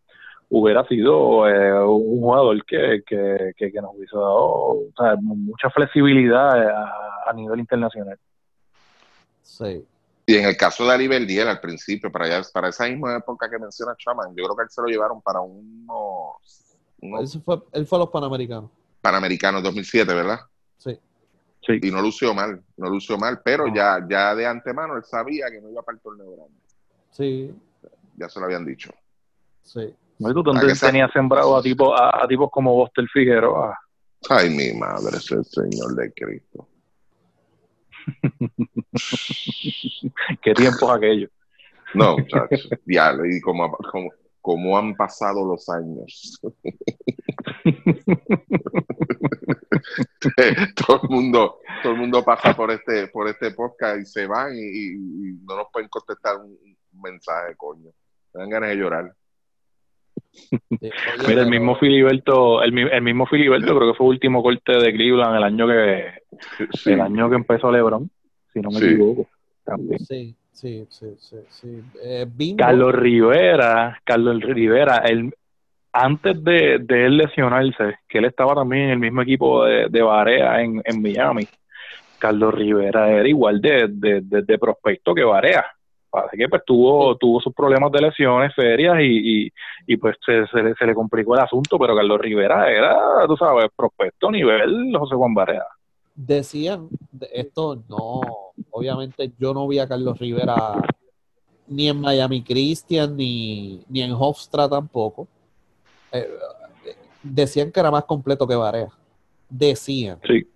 hubiera sido eh, un jugador que, que, que, que nos hubiese dado o sea, mucha flexibilidad a, a nivel internacional. Sí. Y en el caso de Ali Verdiel, al principio, para, allá, para esa misma época que menciona Chaman, yo creo que él se lo llevaron para unos, unos fue, él fue a los Panamericanos. Panamericanos 2007, ¿verdad? Sí. Sí. Y no lució mal, no lució mal, pero ya, ya de antemano él sabía que no iba para el torneo grande. Sí, Ya se lo habían dicho. sí. ¿No? Y tú tenías sembrado a tipos a, a tipos como Buster Figueroa. Ay, mi madre, ese es el Señor de Cristo. [laughs] ¿Qué tiempos aquellos? No, muchachos, diablo, y como, como, como han pasado los años. [laughs] todo el mundo, todo el mundo pasa por este, por este podcast y se van y, y- no nos pueden contestar un mensaje, coño. Me dan ganas de llorar. Sí. [laughs] Mira, el mismo Filiberto, el, el mismo Filiberto creo que fue último corte de Cleveland el año que Sí. el año que empezó LeBron, si no me Sí. equivoco. También. Sí, sí, sí, sí. sí. Eh, Carlos Rivera, Carlos Rivera, el, antes de, de él lesionarse, que él estaba también en el mismo equipo de, de Barea en, en Miami, Carlos Rivera era igual de, de, de- de prospecto que Barea. Parece que pues tuvo, tuvo sus problemas de lesiones serias y, y, y, pues se, se, le- se le complicó el asunto, pero Carlos Rivera era, tú sabes, prospecto nivel José Juan Barea. decían, de- esto no, obviamente yo no vi a Carlos Rivera ni en Miami Christian ni, ni en Hofstra tampoco. Eh, decían que era más completo que Barea. Decían. Sí.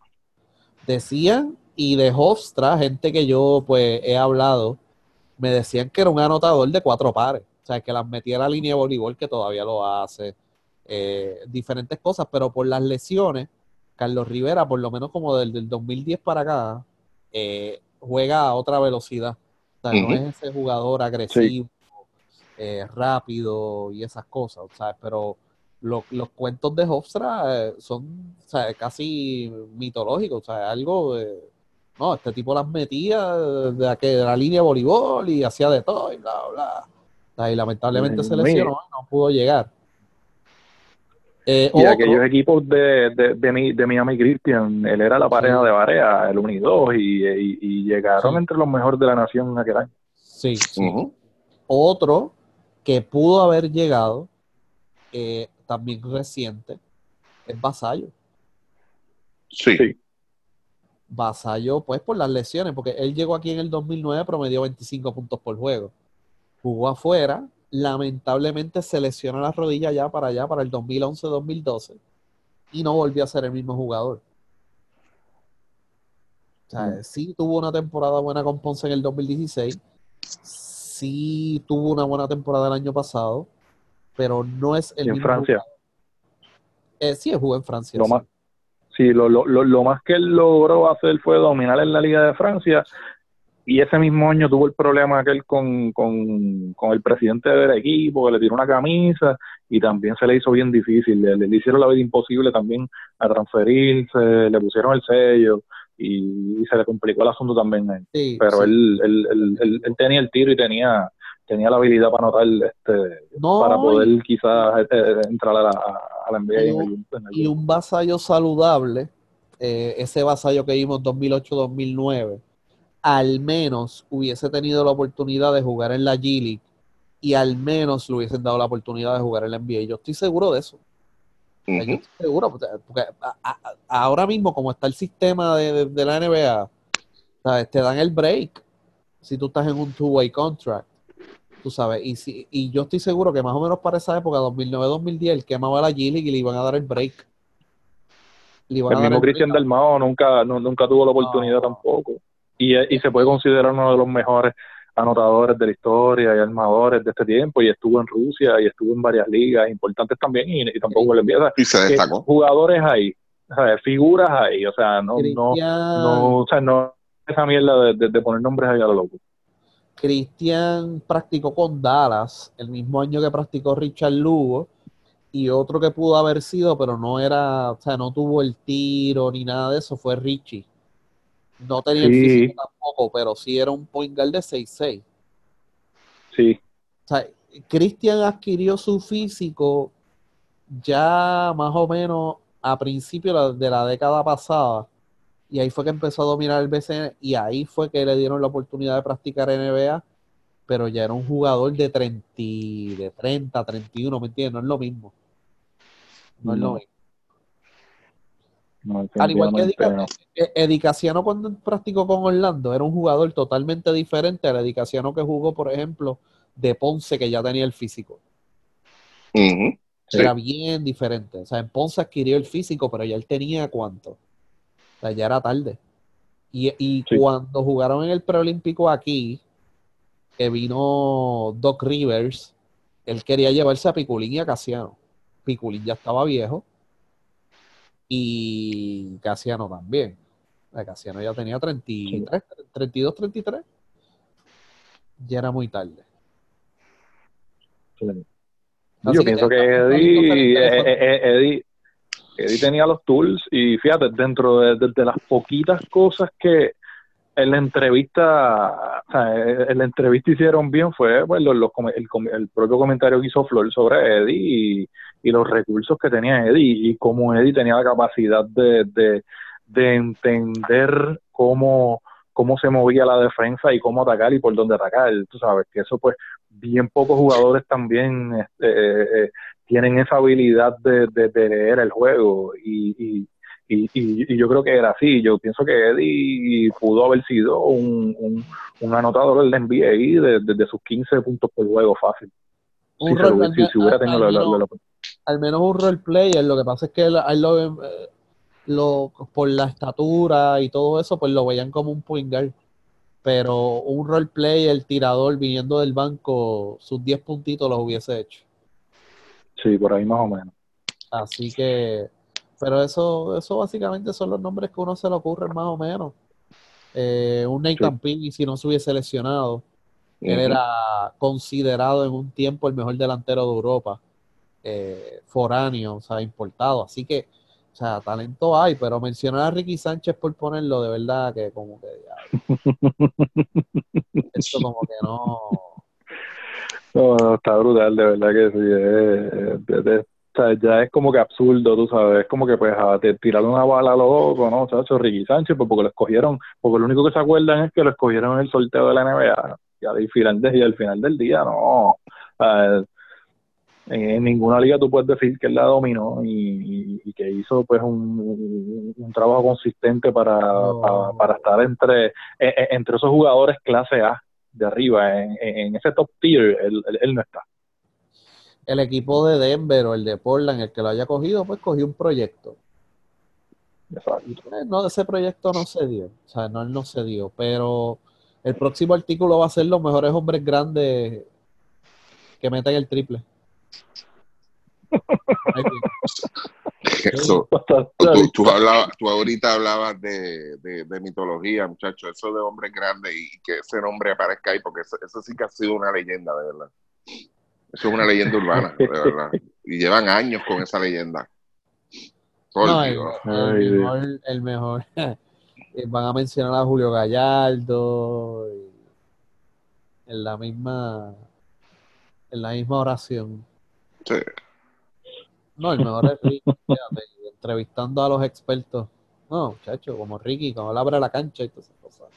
Decían, y de Hofstra, gente que yo pues he hablado, me decían que era un anotador de cuatro pares. O sea, que las metía a la línea de voleibol, que todavía lo hace. eh, diferentes cosas, pero por las lesiones, Carlos Rivera, por lo menos como del, del 2010 para acá, eh, juega a otra velocidad. O sea, no es ese jugador agresivo, eh, rápido y esas cosas, ¿sabes? Pero lo- los cuentos de Hofstra son o sea, casi mitológicos, o sea, algo de, no, este tipo las metía de, la que- de la línea de voleibol y hacía de todo y bla, bla. Y lamentablemente se Muy- lesionó y no pudo llegar. Eh, Y otro- aquellos equipos de, de, de, Mi- de Miami Christian, él era la pareja Sí. de Barea, el 1 y 2, y, y, y llegaron Sí. entre los mejores de la nación en aquel año. sí. Otro que pudo haber llegado, eh, también reciente, es Vasallo. Sí. Sí. Vasallo, pues por las lesiones, porque él llegó aquí en el 2009, promedió 25 puntos por juego. Jugó afuera, lamentablemente se lesionó la rodilla ya para allá, para el 2011-2012, y no volvió a ser el mismo jugador. O sea, Mm. sí tuvo una temporada buena con Ponce en el 2016, sí tuvo una buena temporada el año pasado, pero no es el Y en mismo Francia. jugador. Eh, sí, jugó en Francia. Lo sí. más, sí, lo, lo, lo, lo más que él logró hacer fue dominar en la Liga de Francia y ese mismo año tuvo el problema aquel con, con, con el presidente del equipo que le tiró una camisa y también se le hizo bien difícil, le, le hicieron la vida imposible también a transferirse, le pusieron el sello y, y se le complicó el asunto también a él. Sí, Pero sí. él, él, él, él- él tenía el tiro y tenía tenía la habilidad para anotar este No, para y- poder quizás eh, entrar a la, a la NBA Y en un- el- en el- y un vasallo saludable, eh, ese vasallo que vimos 2008-2009, al menos hubiese tenido la oportunidad de jugar en la G League y al menos le hubiesen dado la oportunidad de jugar en la NBA. Yo estoy seguro de eso. Yo estoy seguro, porque, porque a- a- a- ahora mismo, como está el sistema de, de- de la NBA, ¿sabes? te dan el break si tú estás en un two-way contract. Tú sabes, y, si, y yo estoy seguro que más o menos para esa época, 2009-2010, él quemaba la G League y le iban a dar el break. Le iban El a dar mismo break Cristian Dalmao nunca, nu- nunca tuvo la oportunidad No. tampoco. Y, y se puede considerar uno de los mejores anotadores de la historia y armadores de este tiempo. Y estuvo en Rusia y estuvo en varias ligas importantes también. Y, y tampoco le empieza. Y se destacó. Jugadores ahí, ¿sabes? figuras ahí. O sea, no, no, no, o sea, no esa mierda de, de- de poner nombres ahí a lo loco. Cristian practicó con Dallas el mismo año que practicó Richard Lugo y otro que pudo haber sido, pero no era, o sea, no tuvo el tiro ni nada de eso, fue Richie. No tenía el físico tampoco, pero sí era un point guard de 6'6". Sí, O sea, Cristian adquirió su físico ya más o menos a principios de la década pasada. Y ahí fue que empezó a dominar el BCN y ahí fue que le dieron la oportunidad de practicar NBA, pero ya era un jugador de 30, y- de 30, 31, ¿me entiendes? No es lo mismo. No es lo mismo. no, Al igual que definitivamente no. Eh, Eddie Casiano cuando practicó con Orlando era un jugador totalmente diferente al Eddie Casiano que jugó, por ejemplo, de Ponce, que ya tenía el físico. Era bien diferente. O sea, en Ponce adquirió el físico, pero ya él tenía cuánto. Sea, ya era tarde. Y, y Sí. cuando jugaron en el preolímpico aquí, que vino Doc Rivers, él quería llevarse a Piculín y a Casiano. Piculín ya estaba viejo. Y Casiano también. Casiano ya tenía 33, 32, 33. Ya era muy tarde. Sí. Yo que pienso que Eddie, eh, Eddie, Eddie tenía los tools y fíjate, dentro de, las poquitas cosas que en la entrevista, o sea, en la entrevista hicieron bien fue pues, los- los el, propio comentario que hizo Flor sobre Eddie y, y los recursos que tenía Eddie y cómo Eddie tenía la capacidad de, de, de entender cómo, cómo se movía la defensa y cómo atacar y por dónde atacar. Tú sabes que eso pues bien pocos jugadores también este, eh, eh, tienen esa habilidad de, de- de leer el juego y, y, y, y- y yo creo que era así. Yo pienso que Eddie pudo haber sido un, un, un anotador del NBA de, de- de sus 15 puntos por juego fácil. Un Si, rol- si- si hubiera tenido al la- menos, la- al menos un role player, lo que pasa es que él- a él lo, eh, lo- por la estatura y todo eso, pues lo veían como un point guard. Pero un role player, tirador, viniendo del banco, sus 10 puntitos los hubiese hecho. Sí, por ahí más o menos. Así que, pero eso, eso básicamente son los nombres que uno se le ocurren más o menos. Eh, un Nathan Piggy, si no se hubiese lesionado, él Ujú. era considerado en un tiempo el mejor delantero de Europa, eh, foráneo, o sea, importado. Así que, o sea, talento hay, pero mencionar a Ricky Sánchez por ponerlo, de verdad que como que, diablo, [laughs] esto como que no. No, no, está brutal, de verdad que sí. es- de- de- o sea, ya es como que absurdo, tú sabes. Es como que pues a te tirar una bala a lo loco, ¿no? ¿Sabes? Ricky Sánchez, pues porque lo escogieron, porque lo único que se acuerdan es que lo escogieron en el sorteo de la NBA. Y al final, de- y al final del día, no. O sea, en, ninguna liga tú puedes decir que él la dominó y, y- y que hizo pues un, trabajo consistente para, No. para, para estar entre, e- e- entre esos jugadores clase A de arriba, en, en ese top tier, él, él- él no está. El equipo de Denver o el de Portland, el que lo haya cogido, pues cogió un proyecto. Exacto. pues, no, ese proyecto no se dio. O sea, no, él no se dio. Pero el próximo artículo va a ser los mejores hombres grandes que meten el triple. [laughs] Eso. [laughs] Tú, tú, hablabas, tú ahorita hablabas de, de, de mitología, muchachos, eso de hombre grande y que ese nombre aparezca ahí, porque eso, eso sí que ha sido una leyenda, de verdad. Eso es una leyenda urbana, de verdad. Y llevan años con esa leyenda. Por No, el, el mejor, el mejor. [laughs] Van a mencionar a Julio Gallardo y en la misma en la misma oración. Sí. No, el mejor es Ricky, fíjate, entrevistando a los expertos. No, muchacho, como Ricky, como él abre la cancha y todas esas cosas.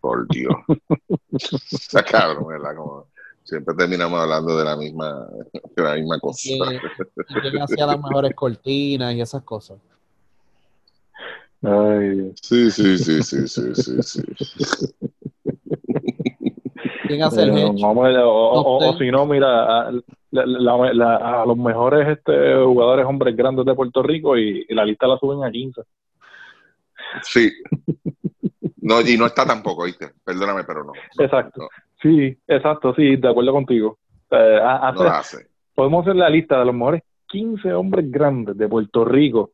Por Dios. [laughs] Está cabrón, ¿verdad? Como siempre terminamos hablando de la misma, de la misma cosa. Y, y hacía las mejores cortinas y esas cosas. Ay, Dios. Sí, sí, sí, sí, sí, sí, sí. ¿Quién hace el hedge? vamos a- o, o- o- No o sé. si no, mira, a, la- la- la- a los mejores este, jugadores hombres grandes de Puerto Rico y, y la lista la suben a 15. Sí. No, y no está tampoco, ¿viste? Perdóname, pero no. Exacto. No. Sí, exacto, sí, de acuerdo contigo. Eh, a- No hacer- la hace. podemos hacer la lista de los mejores 15 hombres grandes de Puerto Rico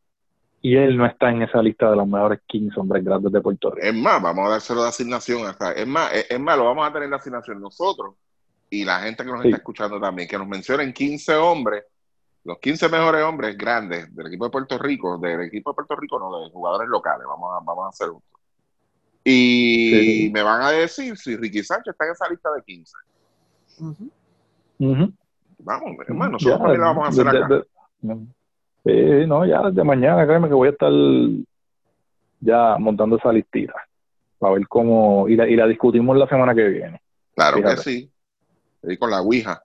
y él no está en esa lista de los mejores 15 hombres grandes de Puerto Rico. Es más, vamos a dárselo de asignación. Hasta, es más, es, es más, lo vamos a tener de asignación nosotros y la gente que nos Sí. está escuchando también, que nos mencionen 15 hombres, los 15 mejores hombres grandes del equipo de Puerto Rico, del equipo de Puerto Rico, no, de jugadores locales. Vamos a, vamos a hacer uno. Y Sí. me van a decir si Ricky Sánchez está en esa lista de 15. Ujú. Ujú. Vamos, es más, nosotros también lo vamos a hacer de- acá. de- de- sí, no, ya desde mañana, créeme que voy a estar ya montando esa listita. Para ver cómo. Y la, y la discutimos la semana que viene. Claro fíjate. que sí. Ahí con la Ouija.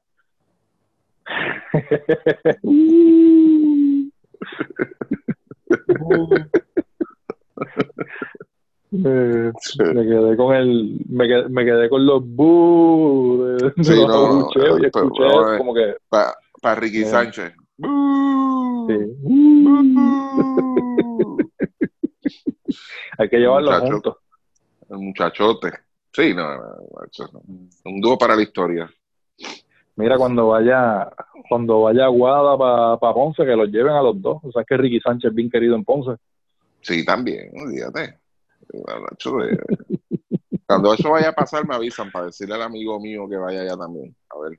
Eh, [laughs] me quedé con el me quedé, me quedé con los bu Sí, los no, y ver. como que Para Ricky Eh. Sánchez. Sí. [laughs] hay que llevarlo Muchacho. juntos muchachote. Sí, no, un dúo para la historia. mira cuando vaya cuando vaya Guada para pa Ponce que los lleven a los dos o sea que Ricky Sánchez es bien querido en Ponce Sí, también. Nacho, de- Cuando eso vaya a pasar, me avisan para decirle al amigo mío que vaya allá también. A ver.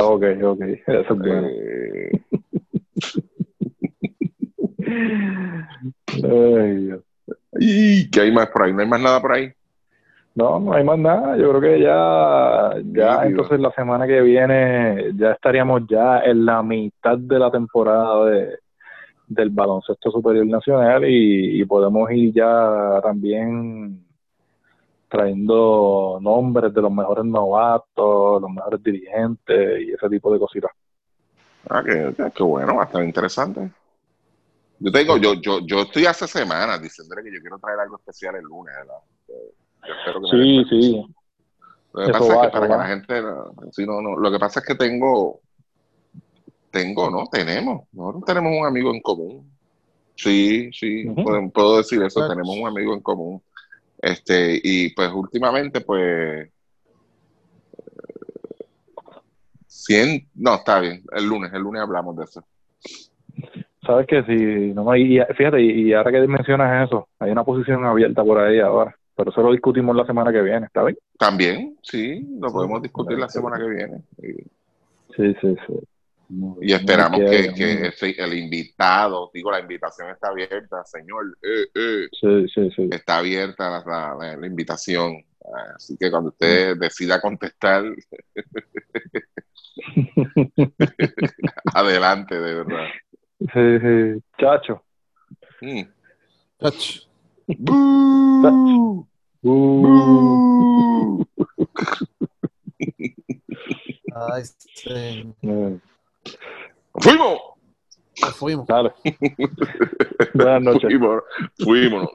ok ok [laughs] eso es bueno eh, Ay, Dios. ¿Y qué hay más por ahí? ¿No hay más nada por ahí? No, no hay más nada. Yo creo que ya, ya entonces la semana que viene ya estaríamos ya en la mitad de la temporada de, del baloncesto superior nacional y, y podemos ir ya también trayendo nombres de los mejores novatos, los mejores dirigentes y ese tipo de cositas. Ah, qué- qué bueno, va a estar interesante. Yo tengo, yo, yo, yo estoy hace semanas diciéndole que yo quiero traer algo especial el lunes, ¿verdad? Eh, Yo espero que Sí, sí. Lo que Eso pasa es que para que la gente, no, no, lo que pasa es que tengo, tengo, no, tenemos, nosotros tenemos un amigo en común. Sí, sí, puedo, puedo decir eso, tenemos un amigo en común. Este, y pues últimamente, pues, 100, no, está bien, el lunes, el lunes hablamos de eso. Sabes que si, no, y y fíjate, y, ahora que mencionas eso, hay una posición abierta por ahí ahora, pero eso lo discutimos la semana que viene, ¿está bien? También, sí, lo podemos discutir la semana que viene. Sí, sí, sí. y esperamos que, que el invitado, digo, la invitación está abierta, señor, eh, eh, Sí, sí, sí. está abierta la, la- la- la invitación. Así que cuando usted decida contestar, [laughs] [laughs] adelante, de verdad. Sí, sí. Chacho. Mm. Ach, Uh. [laughs] ay, sí. ¡Fuimos! Fuimos. [laughs] Dale. Buenas noches. Fuimos, fuímonos.